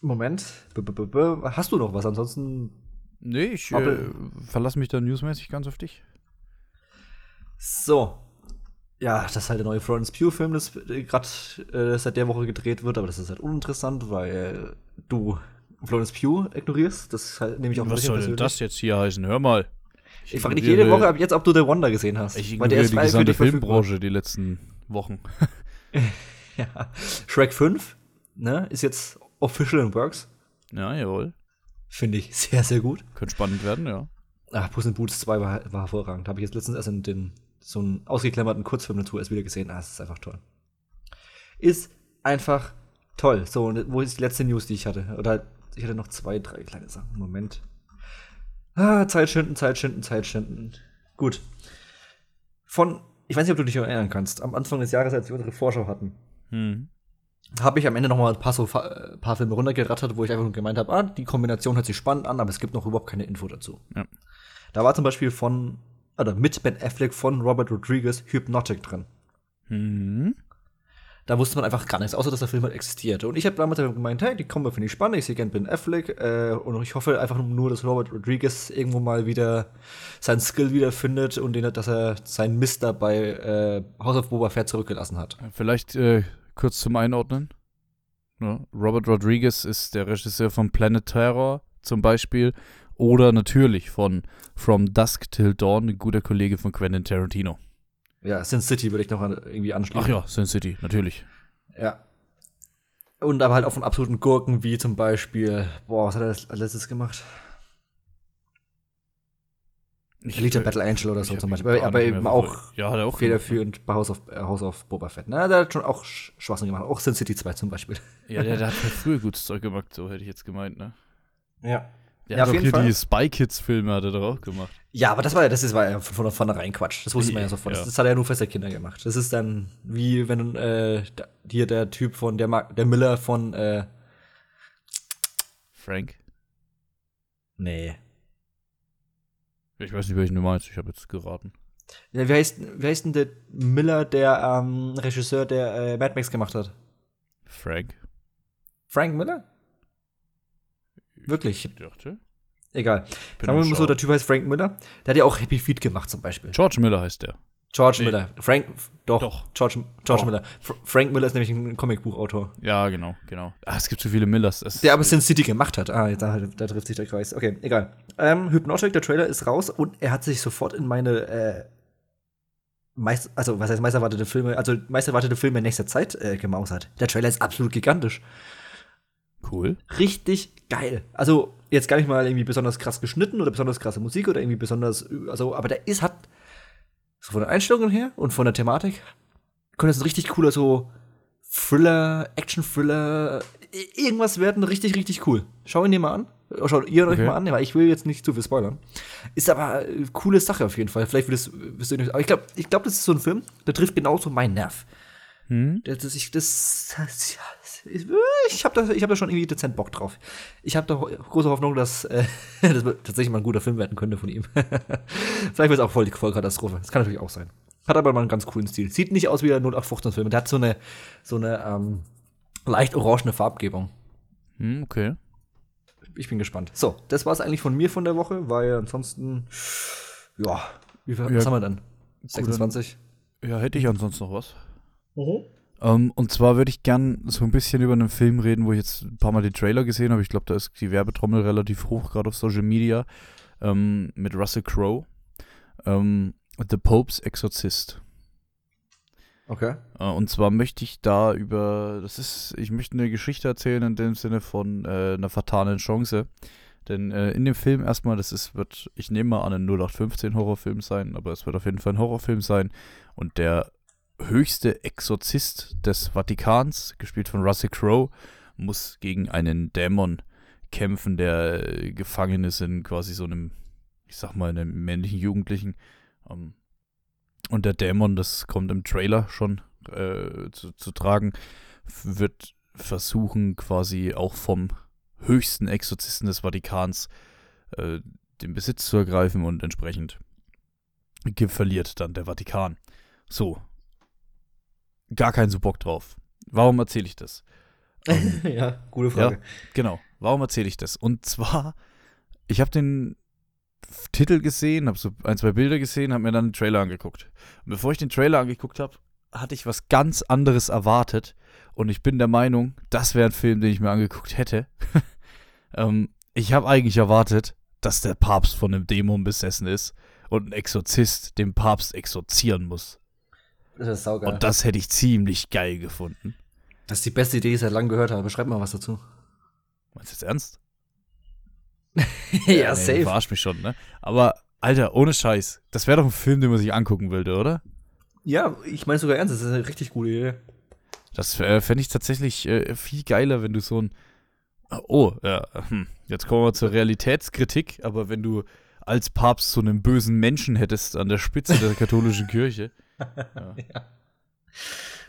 Moment. B -b -b Hast du noch was? Ansonsten Nee, ich äh, verlasse mich da newsmäßig ganz auf dich. So. Ja, das ist halt der neue Florence Pugh-Film, das gerade äh, seit der Woche gedreht wird, aber das ist halt uninteressant, weil du Florence Pugh ignorierst. Das halt, nehme ich auch Was soll denn das jetzt hier heißen? Hör mal. Ich, ich frage dich jede Woche ab jetzt, ob du The Wonder gesehen hast. Ich ignoriere weil der ist die gesamte Filmbranche die letzten Wochen. ja. Shrek 5 ne, ist jetzt official in works. Ja, jawohl. Finde ich sehr, sehr gut. Könnte spannend werden, ja. Ach, Puss in Boots 2 war, war hervorragend. Habe ich jetzt letztens erst in den, so einen ausgeklemmerten Kurzfilm dazu erst wieder gesehen. Ah, es ist einfach toll. Ist einfach toll. So, und wo ist die letzte News, die ich hatte? Oder ich hatte noch zwei, drei kleine Sachen. Moment. Ah, Zeitschinden, Zeitschinden, Zeitschinden. Gut. Von, ich weiß nicht, ob du dich erinnern kannst, am Anfang des Jahres, als wir unsere Vorschau hatten, hm habe ich am Ende noch mal ein paar, so, ein paar Filme runtergerattert, wo ich einfach nur gemeint habe, ah, die Kombination hört sich spannend an, aber es gibt noch überhaupt keine Info dazu. Ja. Da war zum Beispiel von, oder mit Ben Affleck von Robert Rodriguez Hypnotic drin. Mhm. Da wusste man einfach gar nichts, außer dass der Film halt existierte. Und ich habe damals gemeint, hey, die Kombo finde ich spannend, ich sehe gerne Ben Affleck äh, und ich hoffe einfach nur, dass Robert Rodriguez irgendwo mal wieder seinen Skill wiederfindet und den, dass er seinen Mist dabei äh, House of Boba Fett zurückgelassen hat. Vielleicht äh, kurz zum Einordnen. Ja, Robert Rodriguez ist der Regisseur von Planet Terror zum Beispiel oder natürlich von From Dusk Till Dawn, ein guter Kollege von Quentin Tarantino. Ja, Sin City würde ich noch irgendwie anschließen. Ach ja, Sin City, natürlich. Ja. Und aber halt auch von absoluten Gurken, wie zum Beispiel, boah, was hat er als letztes gemacht? Ich Elite Battle Angel oder so zum Beispiel. Aber, aber eben auch, ja, hat er auch federführend bei House of, äh, House of Boba Fett. Na, der hat schon auch Schwachsinn gemacht. Auch Sin City 2 zum Beispiel. Ja, der, der hat ja früher gutes Zeug gemacht, so hätte ich jetzt gemeint, ne? Ja. Der ja, hat auf jeden Fall. die Spy Kids Filme hat er doch auch gemacht. Ja, aber das war ja, das ist, war ja von vornherein Quatsch. Das wusste man ja sofort. Ja. Das, hat er ja nur für Kinder gemacht. Das ist dann wie wenn äh, hier der Typ von der Mar der Miller von äh, Frank. Nee. Ich weiß nicht, welchen du meinst. Ich habe jetzt geraten. Ja, wie, heißt, wie heißt denn der Miller, der ähm, Regisseur, der äh, Mad Max gemacht hat? Frank. Frank Miller? Wirklich? Ich dachte. Egal. Sagen wir mal so, der Typ heißt Frank Miller. Der hat ja auch Happy Feet gemacht zum Beispiel. George Miller heißt der. George nee. Miller. Frank, doch, doch. George, George doch. Miller. F Frank Miller ist nämlich ein Comicbuchautor. Ja, genau, genau. Ah, es gibt so viele Millers. Es der aber Sin City gemacht hat. Ah, da, da trifft sich der Kreis. Okay, egal. Ähm, Hypnotic, der Trailer ist raus und er hat sich sofort in meine äh, meist, also was heißt meist erwartete Filme, also meist erwartete Filme in nächster Zeit äh, gemausert. Der Trailer ist absolut gigantisch. Cool. Richtig geil. Also jetzt gar nicht mal irgendwie besonders krass geschnitten oder besonders krasse Musik oder irgendwie besonders, also, aber der ist, hat so von den Einstellungen her und von der Thematik könnte es ein richtig cooler so Thriller, Action-Thriller, irgendwas werden richtig, richtig cool. Schau ihn dir mal an. Schaut ihr okay. euch mal an, weil ich will jetzt nicht zu viel spoilern. Ist aber eine coole Sache auf jeden Fall. Vielleicht wird es, du nicht. Aber ich glaube, ich glaub, das ist so ein Film, der trifft genauso meinen Nerv. Hm? Das, ich, das, das, ich habe da, hab da schon irgendwie dezent Bock drauf. Ich habe da große Hoffnung, dass äh, das tatsächlich mal ein guter Film werden könnte von ihm. Vielleicht wird es auch voll die Vollkatastrophe. Das kann natürlich auch sein. Hat aber mal einen ganz coolen Stil. Sieht nicht aus wie der 0815-Film. Der hat so eine, so eine ähm, leicht orangene Farbgebung. Hm, okay. Ich bin gespannt. So, das war es eigentlich von mir von der Woche, weil ansonsten, ja, wie viel, ja, was haben wir dann? 26? Ja, hätte ich ansonsten noch was. Mhm. Um, ähm, und zwar würde ich gern so ein bisschen über einen Film reden, wo ich jetzt ein paar Mal den Trailer gesehen habe. Ich glaube, da ist die Werbetrommel relativ hoch, gerade auf Social Media, um, ähm, mit Russell Crowe. Um, ähm, The Pope's Exorcist. Okay. Uh, und zwar möchte ich da über, das ist, ich möchte eine Geschichte erzählen in dem Sinne von äh, einer fatalen Chance. Denn äh, in dem Film erstmal, das ist, wird, ich nehme mal an, ein 0815 Horrorfilm sein, aber es wird auf jeden Fall ein Horrorfilm sein. Und der höchste Exorzist des Vatikans, gespielt von Russell Crowe, muss gegen einen Dämon kämpfen, der äh, gefangen ist in quasi so einem, ich sag mal, einem männlichen Jugendlichen. Ähm, und der Dämon, das kommt im Trailer schon äh, zu, zu tragen, wird versuchen, quasi auch vom höchsten Exorzisten des Vatikans äh, den Besitz zu ergreifen und entsprechend verliert dann der Vatikan. So, gar keinen so Bock drauf. Warum erzähle ich das? Ähm, ja, gute Frage. Ja, genau. Warum erzähle ich das? Und zwar, ich habe den Titel gesehen, habe so ein, zwei Bilder gesehen, habe mir dann den Trailer angeguckt. Und bevor ich den Trailer angeguckt habe, hatte ich was ganz anderes erwartet. Und ich bin der Meinung, das wäre ein Film, den ich mir angeguckt hätte. ähm, ich habe eigentlich erwartet, dass der Papst von einem Dämon besessen ist und ein Exorzist den Papst exorzieren muss. Das ist saugeil. Und das hätte ich ziemlich geil gefunden. Das ist die beste Idee, die ich seit langem gehört habe. Beschreib mal was dazu. Meinst du jetzt ernst? ja, ja nee, safe. Verarsch mich schon, ne? Aber, Alter, ohne Scheiß. Das wäre doch ein Film, den man sich angucken würde, oder? Ja, ich meine sogar ernst. Das ist eine richtig gute Idee. Das äh, fände ich tatsächlich äh, viel geiler, wenn du so ein. Oh, ja, hm. jetzt kommen wir zur Realitätskritik, aber wenn du als Papst so einen bösen Menschen hättest an der Spitze der katholischen Kirche. Ja. ja.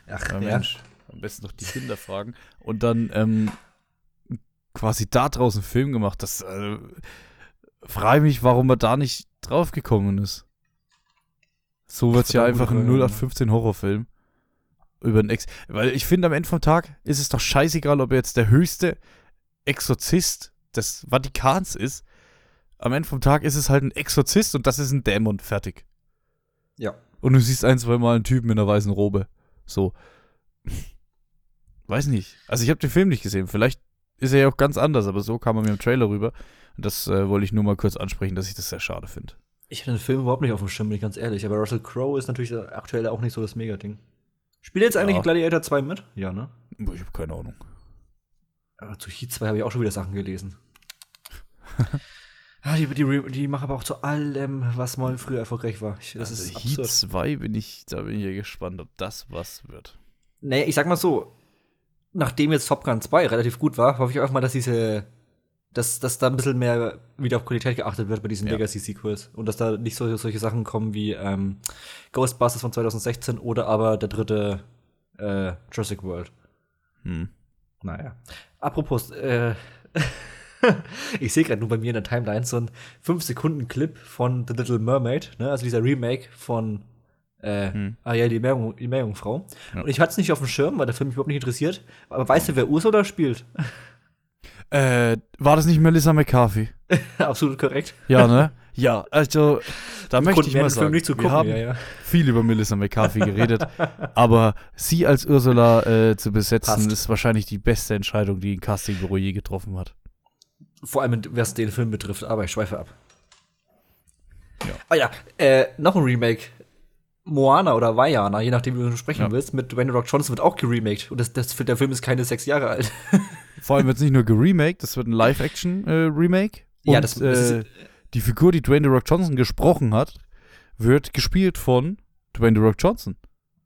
Ach, ja, Mensch. Am besten noch die Kinder fragen. Und dann ähm, quasi da draußen einen Film gemacht. Das äh, frage mich, warum er da nicht draufgekommen ist. So wird es ja einfach ein 0815 Horrorfilm. Über einen Ex. Weil ich finde, am Ende vom Tag ist es doch scheißegal, ob er jetzt der höchste Exorzist des Vatikans ist. Am Ende vom Tag ist es halt ein Exorzist und das ist ein Dämon. Fertig. Ja. Und du siehst ein, zwei Mal einen Typen in einer weißen Robe. So. Weiß nicht. Also ich habe den Film nicht gesehen. Vielleicht ist er ja auch ganz anders, aber so kam er mir im Trailer rüber. Und das äh, wollte ich nur mal kurz ansprechen, dass ich das sehr schade finde. Ich hatte den Film überhaupt nicht auf dem Schirm, bin ich ganz ehrlich. Aber Russell Crowe ist natürlich aktuell auch nicht so das Mega-Ding. Spielt jetzt eigentlich ja. Gladiator 2 mit? Ja, ne? Ich habe keine Ahnung. Aber zu Heat 2 habe ich auch schon wieder Sachen gelesen. Ah, die, die, die machen aber auch zu allem, was mal früher erfolgreich war. Ich, das also ist Heat absurd. 2 bin ich, da bin ich ja gespannt, ob das was wird. Nee, ich sag mal so, nachdem jetzt Top Gun 2 relativ gut war, hoffe ich auch mal, dass diese, dass, dass da ein bisschen mehr wieder auf Qualität geachtet wird bei diesen ja. Legacy-Sequels. Und dass da nicht so, solche Sachen kommen wie ähm, Ghostbusters von 2016 oder aber der dritte äh, Jurassic World. Hm. Naja. Apropos, äh, ich sehe gerade nur bei mir in der Timeline so ein 5-Sekunden-Clip von The Little Mermaid, ne? also dieser Remake von äh, hm. Ariel, die, Meerjung, die Meerjungfrau. Ja. Und ich hatte es nicht auf dem Schirm, weil der Film mich überhaupt nicht interessiert. Aber weißt du, wer Ursula spielt? Äh, war das nicht Melissa McCarthy? Absolut korrekt. Ja, ne? Ja, also da möchte ich mal sagen, gucken, wir haben ja, ja. viel über Melissa McCarthy geredet, aber sie als Ursula äh, zu besetzen, Passt. ist wahrscheinlich die beste Entscheidung, die ein Castingbüro je getroffen hat. Vor allem, was den Film betrifft, aber ich schweife ab. Ja. Ah ja, äh, noch ein Remake. Moana oder Vajana, je nachdem, wie du sprechen Ja. willst, mit Dwayne Rock Johnson wird auch geremaked. Und das, das, der Film ist keine sechs Jahre alt. Vor allem wird es nicht nur geremaked, das wird ein Live-Action-Remake. Ja, Und, das- äh, die Figur, die Dwayne Rock Johnson gesprochen hat, wird gespielt von Dwayne Rock Johnson.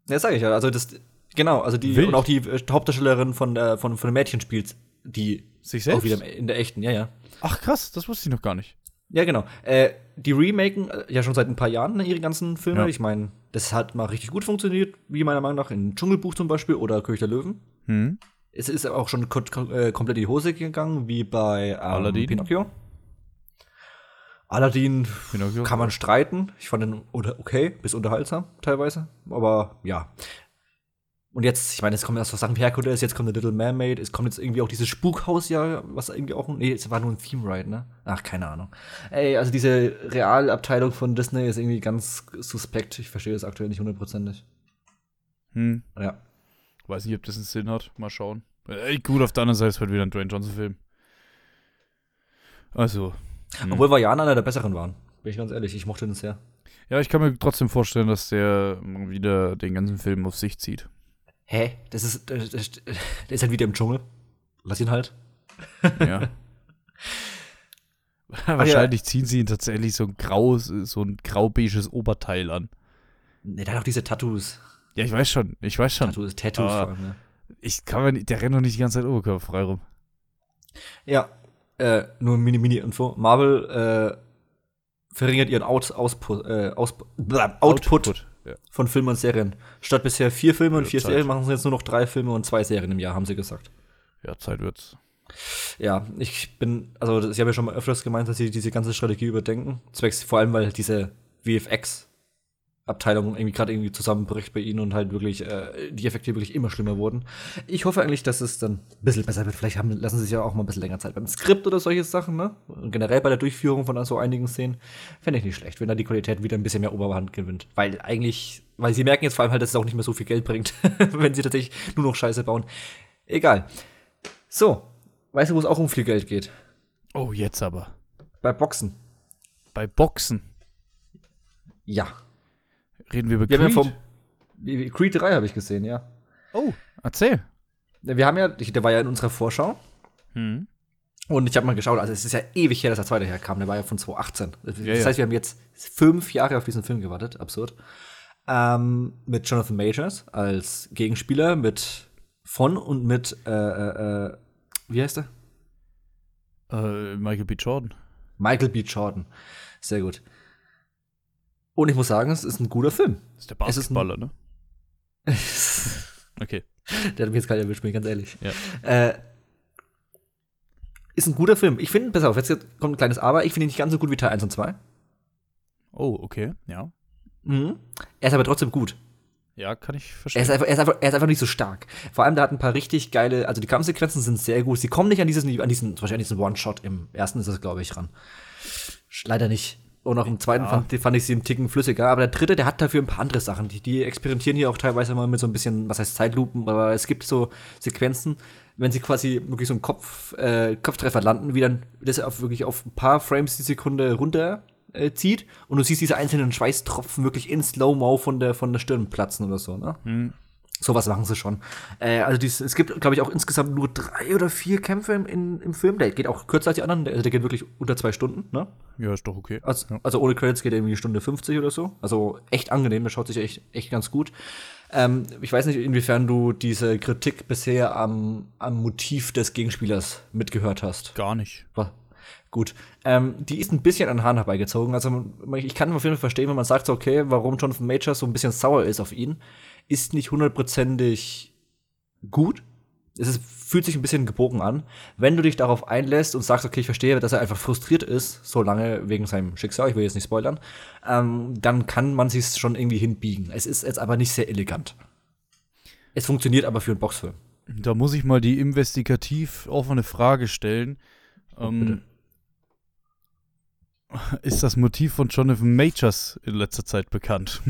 Ja, sag ich ja. Also das, genau, also die, Wild. und auch die äh, Hauptdarstellerin von, der, von, von dem Mädchen spielt die Sich auch selbst? wieder in der echten, ja, ja. Ach krass, das wusste ich noch gar nicht. Ja, genau. Äh, die remaken äh, ja schon seit ein paar Jahren ne, ihre ganzen Filme. Ja. Ich meine, das hat mal richtig gut funktioniert, wie meiner Meinung nach in Dschungelbuch zum Beispiel oder König der Löwen. Hm? Es ist aber auch schon äh, komplett in die Hose gegangen, wie bei ähm, Aladdin. Pinocchio. Aladdin Pinocchio. kann man streiten. Ich fand den unter- okay, bis unterhaltsam teilweise. Aber ja. Und jetzt, ich meine, es kommen erst so Sachen wie Hercules, jetzt kommt The Little Mermaid, es kommt jetzt irgendwie auch dieses Spukhaus ja, was irgendwie auch, nee, es war nur ein Theme Ride, ne? Ach, keine Ahnung. Ey, also diese Realabteilung von Disney ist irgendwie ganz suspekt. Ich verstehe das aktuell nicht hundertprozentig. Hm. Ja. Weiß nicht, ob das einen Sinn hat. Mal schauen. Ey, gut, auf der anderen Seite ist halt wieder ein Dwayne Johnson-Film. Also. hm. Obwohl Vajana einer der besseren waren. Bin ich ganz ehrlich, ich mochte den sehr. Ja, ich kann mir trotzdem vorstellen, dass der wieder den ganzen Film auf sich zieht. Hä? Das ist, das, das, der ist halt wieder im Dschungel. Lass ihn halt. Ja. Wahrscheinlich ziehen sie ihn tatsächlich so ein graues, so ein grau-beiges Oberteil an. Ne, der hat auch diese Tattoos. Ja, ich weiß schon, ich weiß schon. Tattoos, Tattoos allem, ne? Ich kann mir nicht, der rennt doch nicht die ganze Zeit oberkörperfrei rum. Ja, äh, nur Mini-Mini-Info. Marvel äh, verringert ihren Out, Auspu äh, Aus blah, Output, Ja. von Filmen und Serien. Statt bisher vier Filme und vier Zeit. Serien machen sie jetzt nur noch drei Filme und zwei Serien im Jahr, haben sie gesagt. ja, Zeit wird's. Ja, ich bin, also sie haben ja schon mal öfters gemeint, dass sie diese ganze Strategie überdenken. Zwecks vor allem, weil diese VFX-Abteilung irgendwie gerade irgendwie zusammenbricht bei ihnen und halt wirklich äh, die Effekte wirklich immer schlimmer wurden. Ich hoffe eigentlich, dass es dann ein bisschen besser wird. Vielleicht haben, lassen sie sich ja auch mal ein bisschen länger Zeit beim Skript oder solche Sachen, ne? Und generell bei der Durchführung von so einigen Szenen. Fände ich nicht schlecht, wenn da die Qualität wieder ein bisschen mehr Oberhand gewinnt. Weil eigentlich, weil sie merken jetzt vor allem halt, dass es auch nicht mehr so viel Geld bringt, wenn sie tatsächlich nur noch Scheiße bauen. Egal. So, weißt du, wo es auch um viel Geld geht? Oh, jetzt aber. Bei Boxen. Bei Boxen Ja. Reden wir über Creed. ja vom Creed 3 habe ich gesehen, ja. oh, erzähl. Wir haben ja, der war ja in unserer Vorschau Hm. und ich habe mal geschaut, also es ist ja ewig her, dass der zweite herkam, der war ja von 2018. Das Ja, ja. heißt, wir haben jetzt fünf Jahre auf diesen Film gewartet, absurd. Ähm, mit Jonathan Majors als Gegenspieler, mit von und mit, äh, äh, äh, wie heißt er? Äh, Michael B. Jordan. Michael B. Jordan. Sehr gut. Und ich muss sagen, es ist ein guter Film. Das ist der Basketballer, ne? Okay. Der hat mich jetzt kalt erwischt, bin ich ganz ehrlich. Ja. Äh, ist ein guter Film. Ich finde, pass auf, jetzt kommt ein kleines Aber. Ich finde ihn nicht ganz so gut wie Teil 1 und 2. Oh, okay. Ja. Mhm. Er ist aber trotzdem gut. Ja, kann ich Er verstehen. ist, einfach, er, ist einfach, er ist einfach nicht so stark. Vor allem, da hat ein paar richtig geile, also die Kampfsequenzen sind sehr gut. Sie kommen nicht an, dieses, an diesen, zum Beispiel an diesen One-Shot. Im ersten ist das, glaube ich, ran. Leider nicht. Und auch im zweiten Ja. fand, fand ich sie einen Ticken flüssiger. Aber der dritte, der hat dafür ein paar andere Sachen. Die, die experimentieren hier auch teilweise mal mit so ein bisschen, was heißt Zeitlupen, aber es gibt so Sequenzen, wenn sie quasi wirklich so einen Kopf, äh, Kopftreffer landen, wie dann das auf wirklich auf ein paar Frames die Sekunde runter äh, zieht und du siehst diese einzelnen Schweißtropfen wirklich in Slow-Mo von der, von der Stirn platzen oder so, ne? Hm. Sowas machen sie schon. Äh, also dies, es gibt, glaube ich, auch insgesamt nur drei oder vier Kämpfe im, in, im Film. Der geht auch kürzer als die anderen. Der, also der geht wirklich unter zwei Stunden, ne? Ja, ist doch okay. Also, Ja. also ohne Credits geht er irgendwie Stunde 50 oder so. Also echt angenehm, der schaut sich echt, echt ganz gut. Ähm, ich weiß nicht, inwiefern du diese Kritik bisher am, am Motiv des Gegenspielers mitgehört hast. Gar nicht. Wa- Gut. Ähm, die ist ein bisschen an Haaren herbeigezogen. Also ich kann auf jeden Fall verstehen, wenn man sagt, okay, warum Jonathan Major so ein bisschen sauer ist auf ihn. Ist nicht hundertprozentig gut. Es ist, fühlt sich ein bisschen gebogen an. Wenn du dich darauf einlässt und sagst, okay, ich verstehe, dass er einfach frustriert ist, so lange wegen seinem Schicksal, ich will jetzt nicht spoilern, ähm, dann kann man sich schon irgendwie hinbiegen. Es ist jetzt aber nicht sehr elegant. Es funktioniert aber für einen Boxfilm. Da muss ich mal die investigativ offene Frage stellen. bitte. Ähm, ist das Motiv von Jonathan Majors in letzter Zeit bekannt?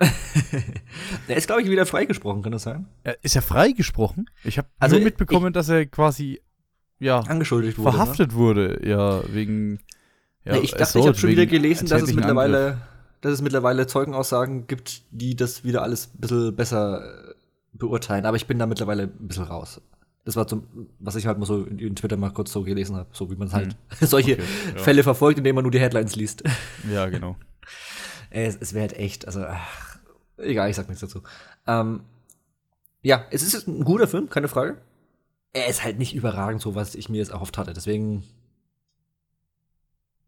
er ist, glaube ich, wieder freigesprochen, kann das sein? ist er freigesprochen? Ich habe also nur mitbekommen, ich, dass er quasi ja, angeschuldigt wurde. Verhaftet ne? wurde, ja, wegen. Ja, nee, ich dachte, ich habe schon wieder gelesen, dass es mittlerweile, dass es mittlerweile Zeugenaussagen gibt, die das wieder alles ein bisschen besser äh, beurteilen. Aber ich bin da mittlerweile ein bisschen raus. Das war zum, was ich halt mal so in, Twitter mal kurz so gelesen habe, so wie man halt hm. solche okay, ja. Fälle verfolgt, indem man nur die Headlines liest. Ja, genau. es, es wäre halt echt, also ach, egal, ich sag nichts dazu. Ähm, ja, es ist ein guter Film, keine Frage. Er ist halt nicht überragend, so was ich mir jetzt erhofft hatte. Deswegen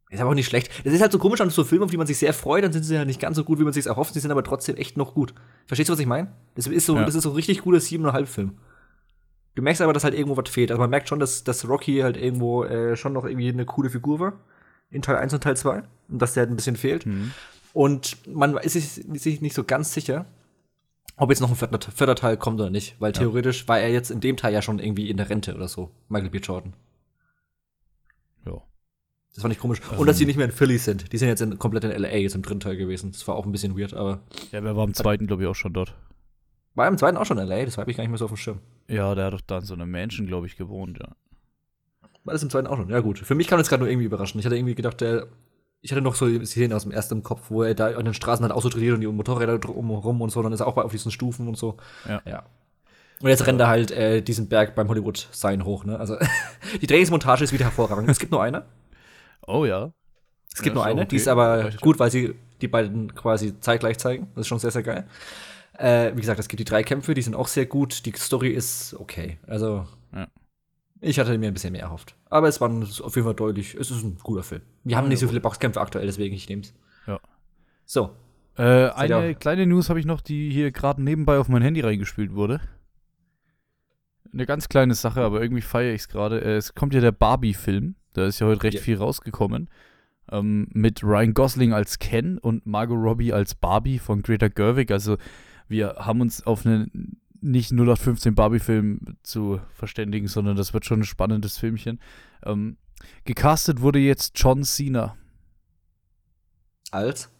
ist aber auch nicht schlecht. Es ist halt so komisch an so Filmen, auf die man sich sehr freut, dann sind sie ja nicht ganz so gut, wie man sich erhofft. Sie sind aber trotzdem echt noch gut. Verstehst du, was ich meine? Das ist so, ja. das ist so ein richtig guter 7,5 Film. Du merkst aber, dass halt irgendwo was fehlt. Also man merkt schon, dass, dass Rocky halt irgendwo äh, schon noch irgendwie eine coole Figur war. In Teil 1 und Teil 2. Und dass der halt ein bisschen fehlt. Mhm. Und man ist sich nicht so ganz sicher, ob jetzt noch ein vierter, vierter Teil kommt oder nicht. Weil theoretisch war er jetzt in dem Teil ja schon irgendwie in der Rente oder so. Michael B. Jordan. Ja. Das fand ich komisch. Also, und dass sie nicht mehr in Philly sind. Die sind jetzt in, komplett in LA, jetzt im dritten Teil gewesen. Das war auch ein bisschen weird, aber. Ja, wer war im zweiten, glaube ich, auch schon dort. War im zweiten auch schon in LA? Das habe ich gar nicht mehr so auf dem Schirm. Ja, der hat doch da in so einer Mansion, glaube ich, gewohnt, ja. War das im zweiten auch schon? Ja, gut. Für mich kam das gerade nur irgendwie überraschen. Ich hatte irgendwie gedacht, der. Ich hatte noch so Szenen aus dem ersten im Kopf, wo er da an den Straßen halt auch so trainiert und die Motorräder drumherum und so, dann ist er auch auf diesen Stufen und so. Ja. ja. Und jetzt rennt er halt äh, diesen Berg beim Hollywood-Sign hoch, ne? Also, die Trainingsmontage ist wieder hervorragend. Es gibt nur eine. Oh ja. Es gibt ja, nur eine, okay. die ist aber gut, weil sie die beiden quasi zeitgleich zeigen. Das ist schon sehr, sehr geil. Äh, wie gesagt, es gibt die drei Kämpfe, die sind auch sehr gut. Die Story ist okay. Also, ja. ich hatte mir ein bisschen mehr erhofft. Aber es war auf jeden Fall deutlich, es ist ein guter Film. Wir haben ja, nicht so viele Boxkämpfe aktuell, deswegen ich nehme es. Ja. So. Äh, eine kleine News habe ich noch, die hier gerade nebenbei auf mein Handy reingespielt wurde. Eine ganz kleine Sache, aber irgendwie feiere ich es gerade. Äh, es kommt ja der Barbie-Film. Da ist ja heute recht ja. viel rausgekommen. Ähm, mit Ryan Gosling als Ken und Margot Robbie als Barbie von Greta Gerwig. Also wir haben uns auf einen nicht 0815 Barbie-Film zu verständigen, sondern das wird schon ein spannendes Filmchen. Ähm, gecastet wurde jetzt John Cena. Als?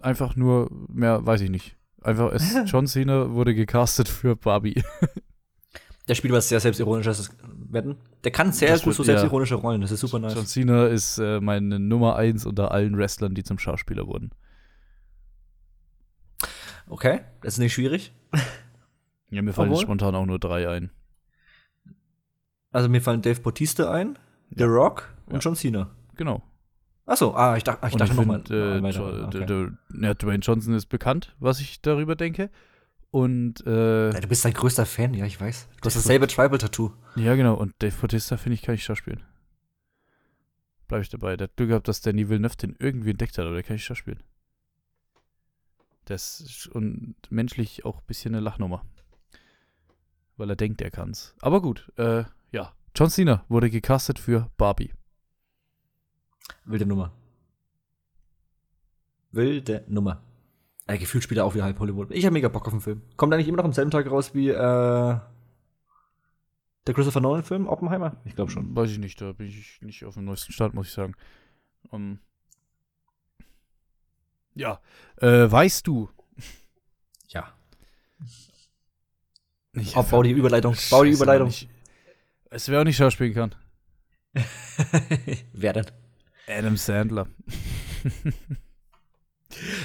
Einfach nur, mehr weiß ich nicht. Einfach, es, John Cena wurde gecastet für Barbie. Der spielt was sehr selbstironisches Wetten. Der kann sehr das gut wird, so selbstironische ja. Rollen, das ist super nice. John Cena ist äh, meine Nummer eins unter allen Wrestlern, die zum Schauspieler wurden. Okay, das ist nicht schwierig. Ja, mir fallen spontan auch nur drei ein. Also mir fallen Dave Bautista ein, ja. The Rock und ja. John Cena. Genau. Achso, ah, ich, dach, ich dachte nochmal. Äh, okay. ja, Dwayne Johnson ist bekannt, was ich darüber denke. Und äh, ja, du bist sein größter Fan, ja, ich weiß. Du hast dasselbe Tribal-Tattoo. Ja, genau. Und Dave Bautista, finde ich, kann ich schauspielen. Bleibe ich dabei. Der hat Glück gehabt, dass Danny Villeneuve den irgendwie entdeckt hat, aber der kann ich schauspielen. Das ist und menschlich auch ein bisschen eine Lachnummer. Weil er denkt, er kann's. Aber gut, äh, ja. John Cena wurde gecastet für Barbie. Wilde Nummer. Wilde Nummer. Äh, gefühlt spielt er auch wie halb Hollywood. Ich habe mega Bock auf den Film. Kommt er nicht immer noch am selben Tag raus wie äh, der Christopher Nolan-Film, Oppenheimer? Ich glaube schon. Weiß ich nicht, da bin ich nicht auf dem neuesten Stand, muss ich sagen. Um, ja. Äh, weißt du? Ja. Ich Auf, bau die Überleitung. Bau die Überleitung. Es wäre auch nicht schauspielen kann. Wer denn? Adam Sandler.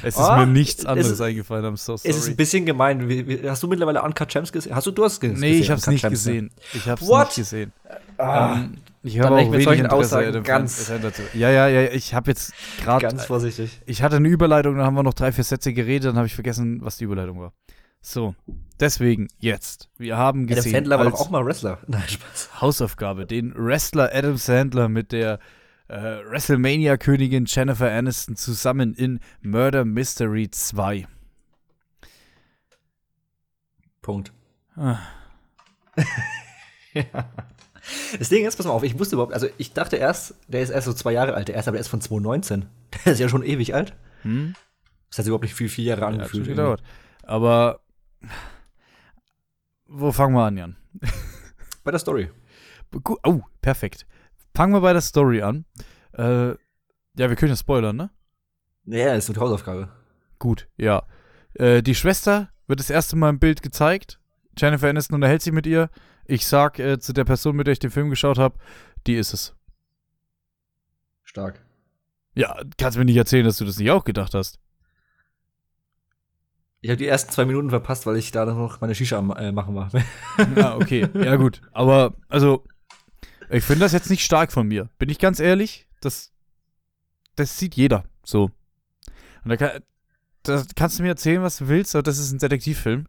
es ist oh, mir nichts anderes ist, eingefallen, I'm so sorry. Es ist ein bisschen gemein. Hast du mittlerweile Uncut Gems gesehen? Hast du, du hast gesehen? Nee, ich hab's nicht Gems, gesehen. Ich hab's What? nicht gesehen. Ah, ähm, ich habe auch wenig Interesse Aussagen ganz Ja, ja, ja, ich habe jetzt gerade ganz vorsichtig. Ich hatte eine Überleitung, dann haben wir noch drei, vier Sätze geredet, dann habe ich vergessen, was die Überleitung war. So, deswegen jetzt. Wir haben gesehen. Adam Sandler war doch auch mal Wrestler. Nein, Spaß. Hausaufgabe, den Wrestler Adam Sandler mit der äh, WrestleMania-Königin Jennifer Aniston zusammen in Murder Mystery 2. Punkt. Ah. ja. Das Ding ist, pass mal auf, ich wusste überhaupt, also ich dachte erst, der ist erst so zwei Jahre alt, der ist aber erst von 2019. Der ist ja schon ewig alt. Hm? Das hat sich überhaupt nicht viel, vier Jahre angefühlt. Ja, gedauert. Aber wo fangen wir an, Jan? Bei der Story. Oh, perfekt. Fangen wir bei der Story an. Äh, Ja, wir können ja spoilern, ne? Ja, ist eine Hausaufgabe. Gut, ja. Äh, die Schwester wird das erste Mal im Bild gezeigt. Jennifer Aniston unterhält sich mit ihr. Ich sag äh, zu der Person, mit der ich den Film geschaut habe, die ist es. Stark. Ja, kannst mir nicht erzählen, dass du das nicht auch gedacht hast. Ich habe die ersten zwei Minuten verpasst, weil ich da noch meine Shisha am äh, machen war. ah, okay. Ja, gut. Aber, also, ich finde das jetzt nicht stark von mir. Bin ich ganz ehrlich? Das, das sieht jeder so. Und da, kann, da kannst du mir erzählen, was du willst, aber das ist ein Detektivfilm.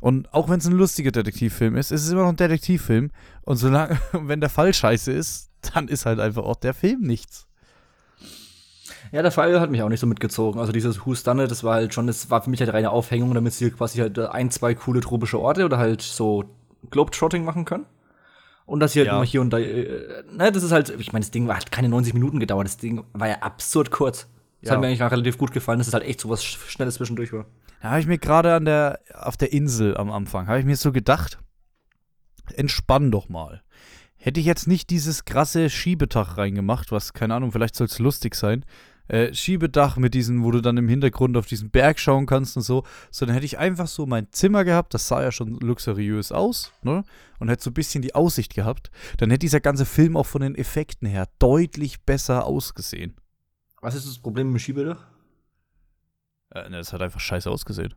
Und auch wenn es ein lustiger Detektivfilm ist, ist es immer noch ein Detektivfilm. Und solange, wenn der Fall scheiße ist, dann ist halt einfach auch der Film nichts. Ja, der Fall hat mich auch nicht so mitgezogen. Also dieses Who's Done It, das war halt schon, das war für mich halt reine Aufhängung, damit sie quasi halt ein, zwei coole tropische Orte oder halt so Globetrotting machen können. Und dass sie halt ja. immer hier und da, äh, ne, das ist halt, ich meine, das Ding war, hat keine 90 Minuten gedauert, das Ding war ja absurd kurz. Das ja. hat mir eigentlich auch relativ gut gefallen, dass es halt echt so was Schnelles zwischendurch war. Da habe ich mir gerade an der, auf der Insel am Anfang, habe ich mir so gedacht, entspann doch mal. Hätte ich jetzt nicht dieses krasse Schiebetag reingemacht, was, keine Ahnung, vielleicht soll es lustig sein, äh, Schiebedach mit diesen, wo du dann im Hintergrund auf diesen Berg schauen kannst und so, sondern hätte ich einfach so mein Zimmer gehabt, das sah ja schon luxuriös aus, ne? Und hätte so ein bisschen die Aussicht gehabt, dann hätte dieser ganze Film auch von den Effekten her deutlich besser ausgesehen. Was ist das Problem mit dem Schiebedach? Äh, ne, es hat einfach scheiße ausgesehen.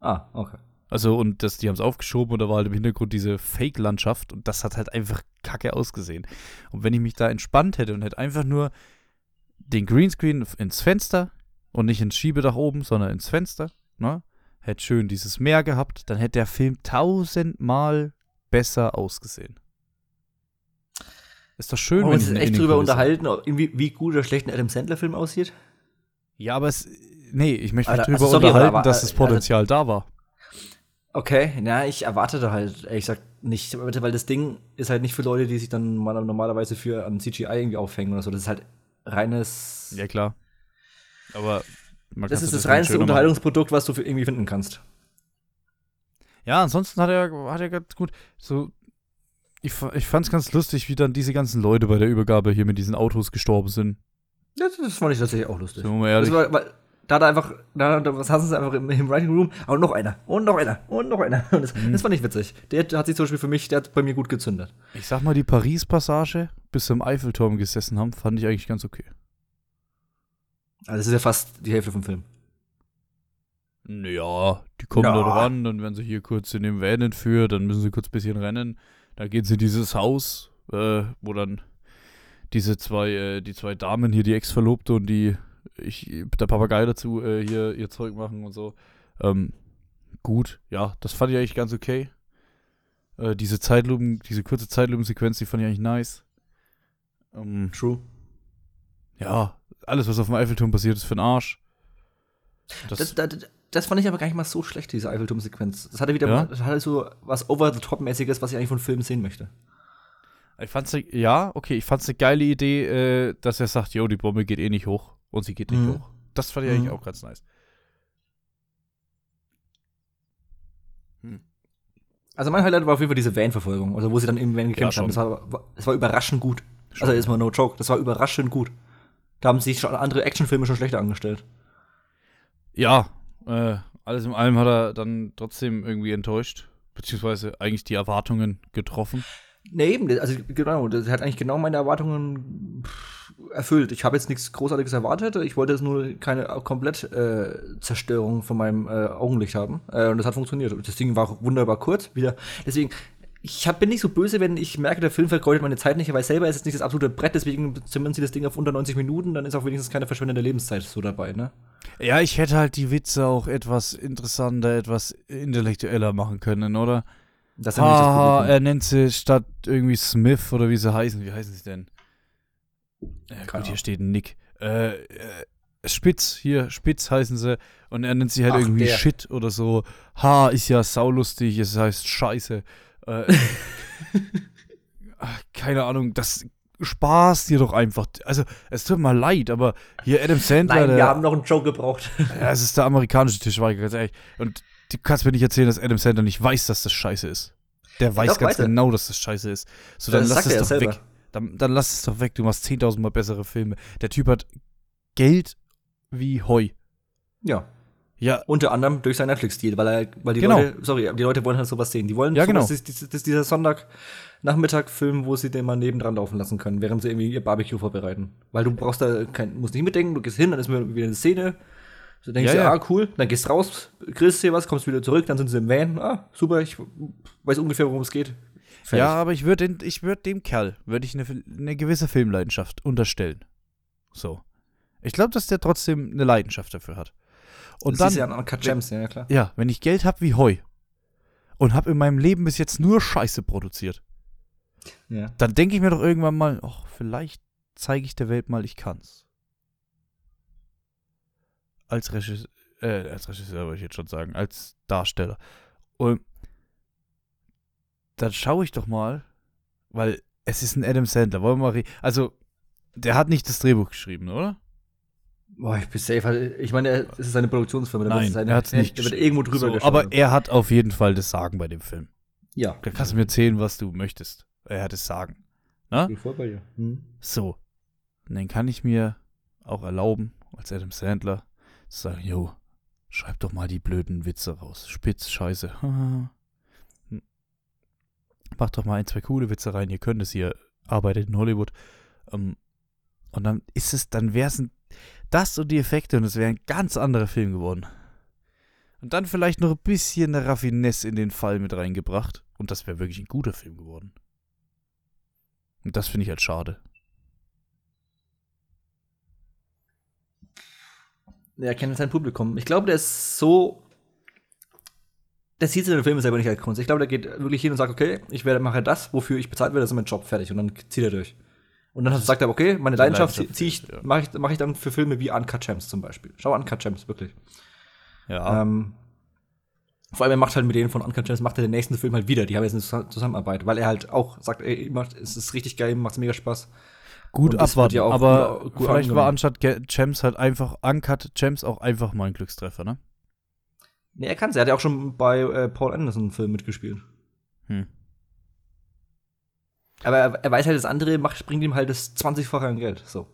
Ah, okay. Also, und das, die haben es aufgeschoben und da war halt im Hintergrund diese Fake-Landschaft und das hat halt einfach kacke ausgesehen. Und wenn ich mich da entspannt hätte und hätte einfach nur den Greenscreen ins Fenster und nicht ins Schiebedach oben, sondern ins Fenster, ne? Hätte schön dieses Meer gehabt, dann hätte der Film tausendmal besser ausgesehen. Ist doch schön, wenn wir uns echt drüber unterhalten, wie, wie gut oder schlecht ein Adam Sandler-Film aussieht. Ja, aber es. Nee, ich möchte mich Alter, drüber also sorry, unterhalten, aber, dass das Potenzial also, da war. Okay, na, ich erwartete halt, ehrlich gesagt, nicht, weil das Ding ist halt nicht für Leute, die sich dann normalerweise für an CGI irgendwie aufhängen oder so. Das ist halt reines. Ja, klar. Aber das ist das, das reinste Unterhaltungsprodukt, was du irgendwie finden kannst. Ja, ansonsten hat er, hat er ganz gut so. Ich, ich fand es ganz lustig, wie dann diese ganzen Leute bei der Übergabe hier mit diesen Autos gestorben sind. Ja, das fand ich tatsächlich auch lustig. So, ehrlich. War, war, da hat er einfach, da, da was hassen sie einfach im, im, Writing Room, aber noch einer, und noch einer, und noch einer. Und das, mhm. das fand ich witzig. Der hat sich zum Beispiel für mich, der hat bei mir gut gezündet. Ich sag mal, die Paris-Passage bis zum Eiffelturm gesessen haben, fand ich eigentlich ganz okay. Also das ist ja fast die Hälfte vom Film. Ja, die kommen ja. da dran, dann werden sie hier kurz in den Van entführt, dann müssen sie kurz ein bisschen rennen. Dann gehen sie in dieses Haus, äh, wo dann diese zwei, äh, die zwei Damen hier, die Ex-Verlobte und die, ich, der Papagei dazu, äh, hier ihr Zeug machen und so. Ähm, gut, ja, das fand ich eigentlich ganz okay. Äh, diese Zeitlupen, diese kurze Zeitlupensequenz, die fand ich eigentlich nice. Ähm, True. Ja, alles, was auf dem Eiffelturm passiert, ist für den Arsch. Das, das, das, das, fand ich aber gar nicht mal so schlecht, diese Eiffelturm-Sequenz. Das hatte wieder ja? das hatte so was over-the-top-mäßiges, was ich eigentlich von Filmen sehen möchte. Ich fand's, ja, okay, ich fand's eine geile Idee, äh, dass er sagt, jo, die Bombe geht eh nicht hoch und sie geht nicht mhm. hoch. Das fand ich mhm. eigentlich auch ganz nice. Hm. Also mein Highlight war auf jeden Fall diese Van-Verfolgung, also wo sie dann im Van gekämpft ja, haben. Das war, das war überraschend gut. Schon. Also ist mal no joke, das war überraschend gut. Da haben sich schon andere Actionfilme schon schlechter angestellt. Ja, äh, alles in allem hat er dann trotzdem irgendwie enttäuscht, beziehungsweise eigentlich die Erwartungen getroffen. Nee, eben, also genau, das hat eigentlich genau meine Erwartungen erfüllt. Ich habe jetzt nichts Großartiges erwartet, ich wollte jetzt nur keine komplett äh, Zerstörung von meinem äh, Augenlicht haben. Äh, und das hat funktioniert. Das Ding war wunderbar kurz wieder. Deswegen, ich hab, bin nicht so böse, wenn ich merke, der Film vergeudet meine Zeit nicht, weil selber ist es nicht das absolute Brett, deswegen zimmern sie das Ding auf unter 90 Minuten, dann ist auch wenigstens keine verschwendete Lebenszeit so dabei, ne? Ja, ich hätte halt die Witze auch etwas interessanter, etwas intellektueller machen können, oder? Das ah, er nennt sie statt irgendwie Smith oder wie sie heißen. Wie heißen sie denn? Ja, gut, hier steht Nick. Äh, äh, Spitz, hier, Spitz heißen sie. Und er nennt sie halt Ach, irgendwie der. Shit oder so. Ha, ist ja saulustig, es heißt Scheiße. Äh, keine Ahnung, das Spaß dir doch einfach. Also, es tut mir leid, aber hier Adam Sandler. Nein, wir der, haben noch einen Joke gebraucht. ja, es ist der amerikanische Tischweiger, ganz ehrlich. Und du kannst mir nicht erzählen, dass Adam Sandler nicht weiß, dass das scheiße ist. Der weiß ganz weiß genau, dass das scheiße ist. So, dann das lass es doch selber. weg. Dann, dann lass es doch weg. Du machst 10.000 Mal bessere Filme. Der Typ hat Geld wie Heu. Ja. Ja. Unter anderem durch seinen Netflix-Deal, weil, er, weil die Genau. Leute, sorry, die Leute wollen halt sowas sehen. Die wollen Ja, sowas, genau. das, das, das, dieser Sonntagnachmittag filmen, wo sie den mal nebendran laufen lassen können, während sie irgendwie ihr Barbecue vorbereiten. Weil du brauchst da kein, musst nicht mitdenken, du gehst hin, dann ist wieder eine Szene. Du denkst Ja, dir, ja. ah, cool, dann gehst raus, grillst dir was, kommst wieder zurück, dann sind sie im Van. Ah, super, ich weiß ungefähr, worum es geht. Fertig. Ja, aber ich würde würd dem Kerl würde ich eine, eine gewisse Filmleidenschaft unterstellen. So. Ich glaube, dass der trotzdem eine Leidenschaft dafür hat. Und das dann, ist ja an Gems, ja, klar. ja, wenn ich Geld habe wie Heu und habe in meinem Leben bis jetzt nur Scheiße produziert, Ja. dann denke ich mir doch irgendwann mal, ach, vielleicht zeige ich der Welt mal, ich kann's. Als Regisseur, äh, als Regisseur wollte ich jetzt schon sagen, als Darsteller. Und dann schaue ich doch mal, weil es ist ein Adam Sandler. Wollen wir mal Also, der hat nicht das Drehbuch geschrieben, oder? Boah, ich bin safe. Ich meine, es ist eine Produktionsfirma. Nein, seine, er hat's nicht Der wird irgendwo drüber So, aber er hat auf jeden Fall das Sagen bei dem Film. ja. Da kannst du mir erzählen, was du möchtest. Er hat das Sagen. Na? Hm. So. Und dann kann ich mir auch erlauben, als Adam Sandler, sagen, jo, schreib doch mal die blöden Witze raus. Spitz, scheiße. Hm. Macht doch mal ein, zwei coole Witze rein. Ihr könnt es, ihr arbeitet in Hollywood. Ähm, und dann ist es, dann wäre es das und die Effekte und es wäre ein ganz anderer Film geworden. Und dann vielleicht noch ein bisschen eine Raffinesse in den Fall mit reingebracht. Und das wäre wirklich ein guter Film geworden. Und das finde ich halt schade. Er kennt sein Publikum. Ich glaube, der ist so. Der sieht seine Filme selber nicht als Kunst. Ich glaube, der geht wirklich hin und sagt, okay, ich werde, mache das, wofür ich bezahlt werde, das ist mein Job, fertig. Und dann zieht er durch. Und dann sagt er, okay, meine Leidenschaft Leidenschaft ziehe ich, ja. mache ich, mach ich dann für Filme wie Uncut Gems zum Beispiel. Schau Uncut Gems, wirklich. Ja. Ähm, vor allem, er macht halt mit denen von Uncut Gems, macht er den nächsten Film halt wieder. Die haben jetzt eine Zus- Zusammenarbeit, weil er halt auch sagt, ey, macht, es ist richtig geil, macht's mega Spaß. Gut abwarten, ja auch aber gut- gut vielleicht war angenommen. anstatt Ge- Gems halt einfach Uncut Gems auch einfach mal ein Glückstreffer, ne? Nee, er kann's. Er hat ja auch schon bei äh, Paul Anderson Film mitgespielt. Hm. Aber er, er weiß halt, das andere macht, bringt ihm halt das 20-fache an Geld. So.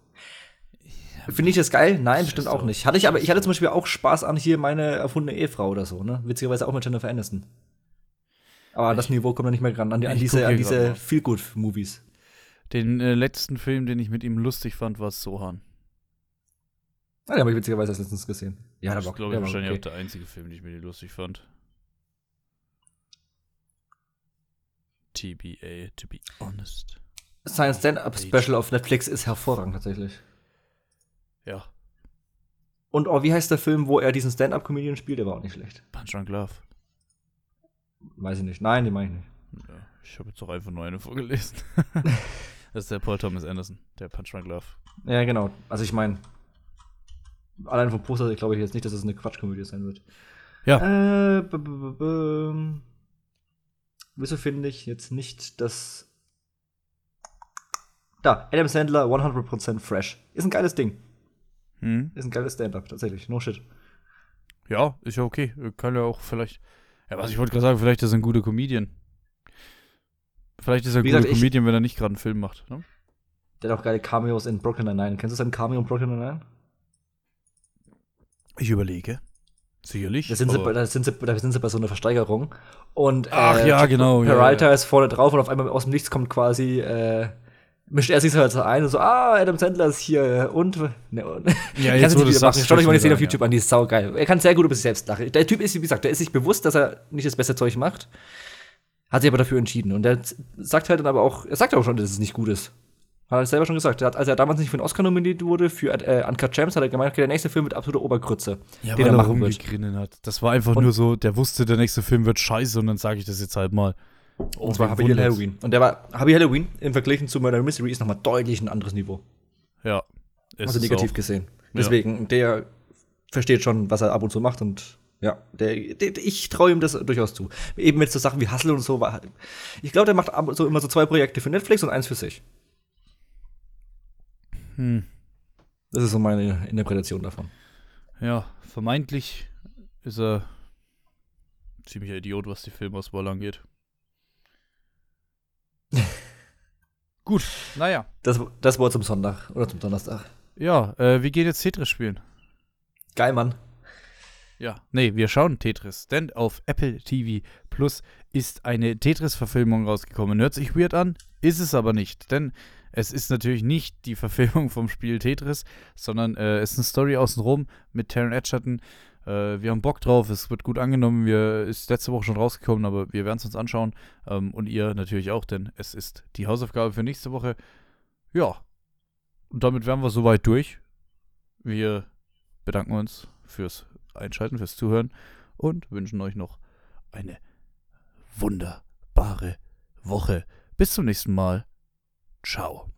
Finde ich das geil? Nein, bestimmt auch nicht. Hatte ich, aber ich hatte zum Beispiel auch Spaß an hier meine erfundene Ehefrau oder so, ne? Witzigerweise auch mit Jennifer Aniston. Aber an das Niveau kommt noch nicht mehr ran, an, die, an Ich diese, an diese. Feel-Good-Movies. Den äh, letzten Film, den ich mit ihm lustig fand, war Sohan. Ah, den habe ich witzigerweise erst letztens gesehen. Ja, Das da ist, glaube ich, war wahrscheinlich okay. auch der einzige Film, den ich mit ihm lustig fand. TBA, to be honest. Sein Stand-Up-Special auf Netflix ist hervorragend tatsächlich. Ja, Und oh, wie heißt der Film, wo er diesen Stand-Up-Comedian spielt? Der war auch nicht schlecht. Punch Drunk Love. Weiß ich nicht. Nein, den meine ich nicht. Ja, ich habe jetzt auch einfach nur eine vorgelesen. das ist der Paul Thomas Anderson, der Punch Drunk Love. Ja, genau. Also ich meine, allein vom Poster glaube ich jetzt nicht, dass es eine Quatschkomödie sein wird. Ja. Äh, b -b -b -b Wieso finde ich jetzt nicht, dass. Da, Adam Sandler 100% fresh. Ist ein geiles Ding. Hm? Ist ein geiles Stand-up, tatsächlich. No shit. Ja, ist ja okay. Kann ja auch vielleicht. Ja, was ich wollte gerade sagen, vielleicht ist ein guter Comedian. Vielleicht ist er ein guter gesagt, ich- Comedian, wenn er nicht gerade einen Film macht. Ne? Der hat auch geile Cameos in Brooklyn Nine-Nine. Kennst du seinen Cameo in Brooklyn Nine-Nine? Ich überlege. Sicherlich. Da sind, sie, da, sind sie, da sind sie bei so einer Versteigerung. Und, Ach ja, genau, ja, Peralta ja. ist vorne drauf und auf einmal aus dem Nichts kommt quasi, äh, mischt er sich so halt so ein und so, ah, Adam Sandler ist hier und. Ne, und Ja, jetzt wo du sagst, machen. Schaut euch mal die Szene auf YouTube an, die ist saugeil. Er kann sehr gut über sich selbst lachen. Der Typ ist, wie gesagt, der ist sich bewusst, dass er nicht das beste Zeug macht, hat sich aber dafür entschieden. Und der z- sagt halt dann aber auch, er sagt auch schon, dass es nicht gut ist. Hat er selber schon gesagt. Er hat, als er damals nicht für den Oscar nominiert wurde, für äh, Uncut Gems, hat er gemeint, okay, der nächste Film wird absolute Obergrütze. Ja, den weil er er rumgegrinnen hat. Das war einfach Und- nur so, der wusste, der nächste Film wird scheiße und dann sage ich das jetzt halt mal. Und zwar Happy Halloween. Und der war, Happy Halloween im Vergleich zu Murder Mystery ist nochmal deutlich ein anderes Niveau. Ja. ist Also negativ auch. gesehen. Deswegen, der versteht schon, was er ab und zu macht und ja, der, der, ich traue ihm das durchaus zu. Eben mit so Sachen wie Hustle und so. Ich glaube, der macht zu immer so zwei Projekte für Netflix und eins für sich. Hm. Das ist so meine Interpretation davon. Ja, vermeintlich ist er ziemlicher Idiot, was die Filmauswahl angeht. Gut, naja. Das, das Wort zum Sonntag oder zum Donnerstag. Ja, äh, wir gehen jetzt Tetris spielen. Geil, Mann. Ja, nee, wir schauen Tetris, denn auf Apple TV Plus ist eine Tetris-Verfilmung rausgekommen. Hört sich weird an, ist es aber nicht, denn es ist natürlich nicht die Verfilmung vom Spiel Tetris, sondern äh, es ist eine Story außenrum mit Taron Edgerton. Äh, wir haben Bock drauf, es wird gut angenommen. Wir ist letzte Woche schon rausgekommen, aber wir werden es uns anschauen ähm, und ihr natürlich auch, denn es ist die Hausaufgabe für nächste Woche. Ja, und damit wären wir soweit durch. Wir bedanken uns fürs Einschalten, fürs Zuhören und wünschen euch noch eine wunderbare Woche. Bis zum nächsten Mal. Ciao.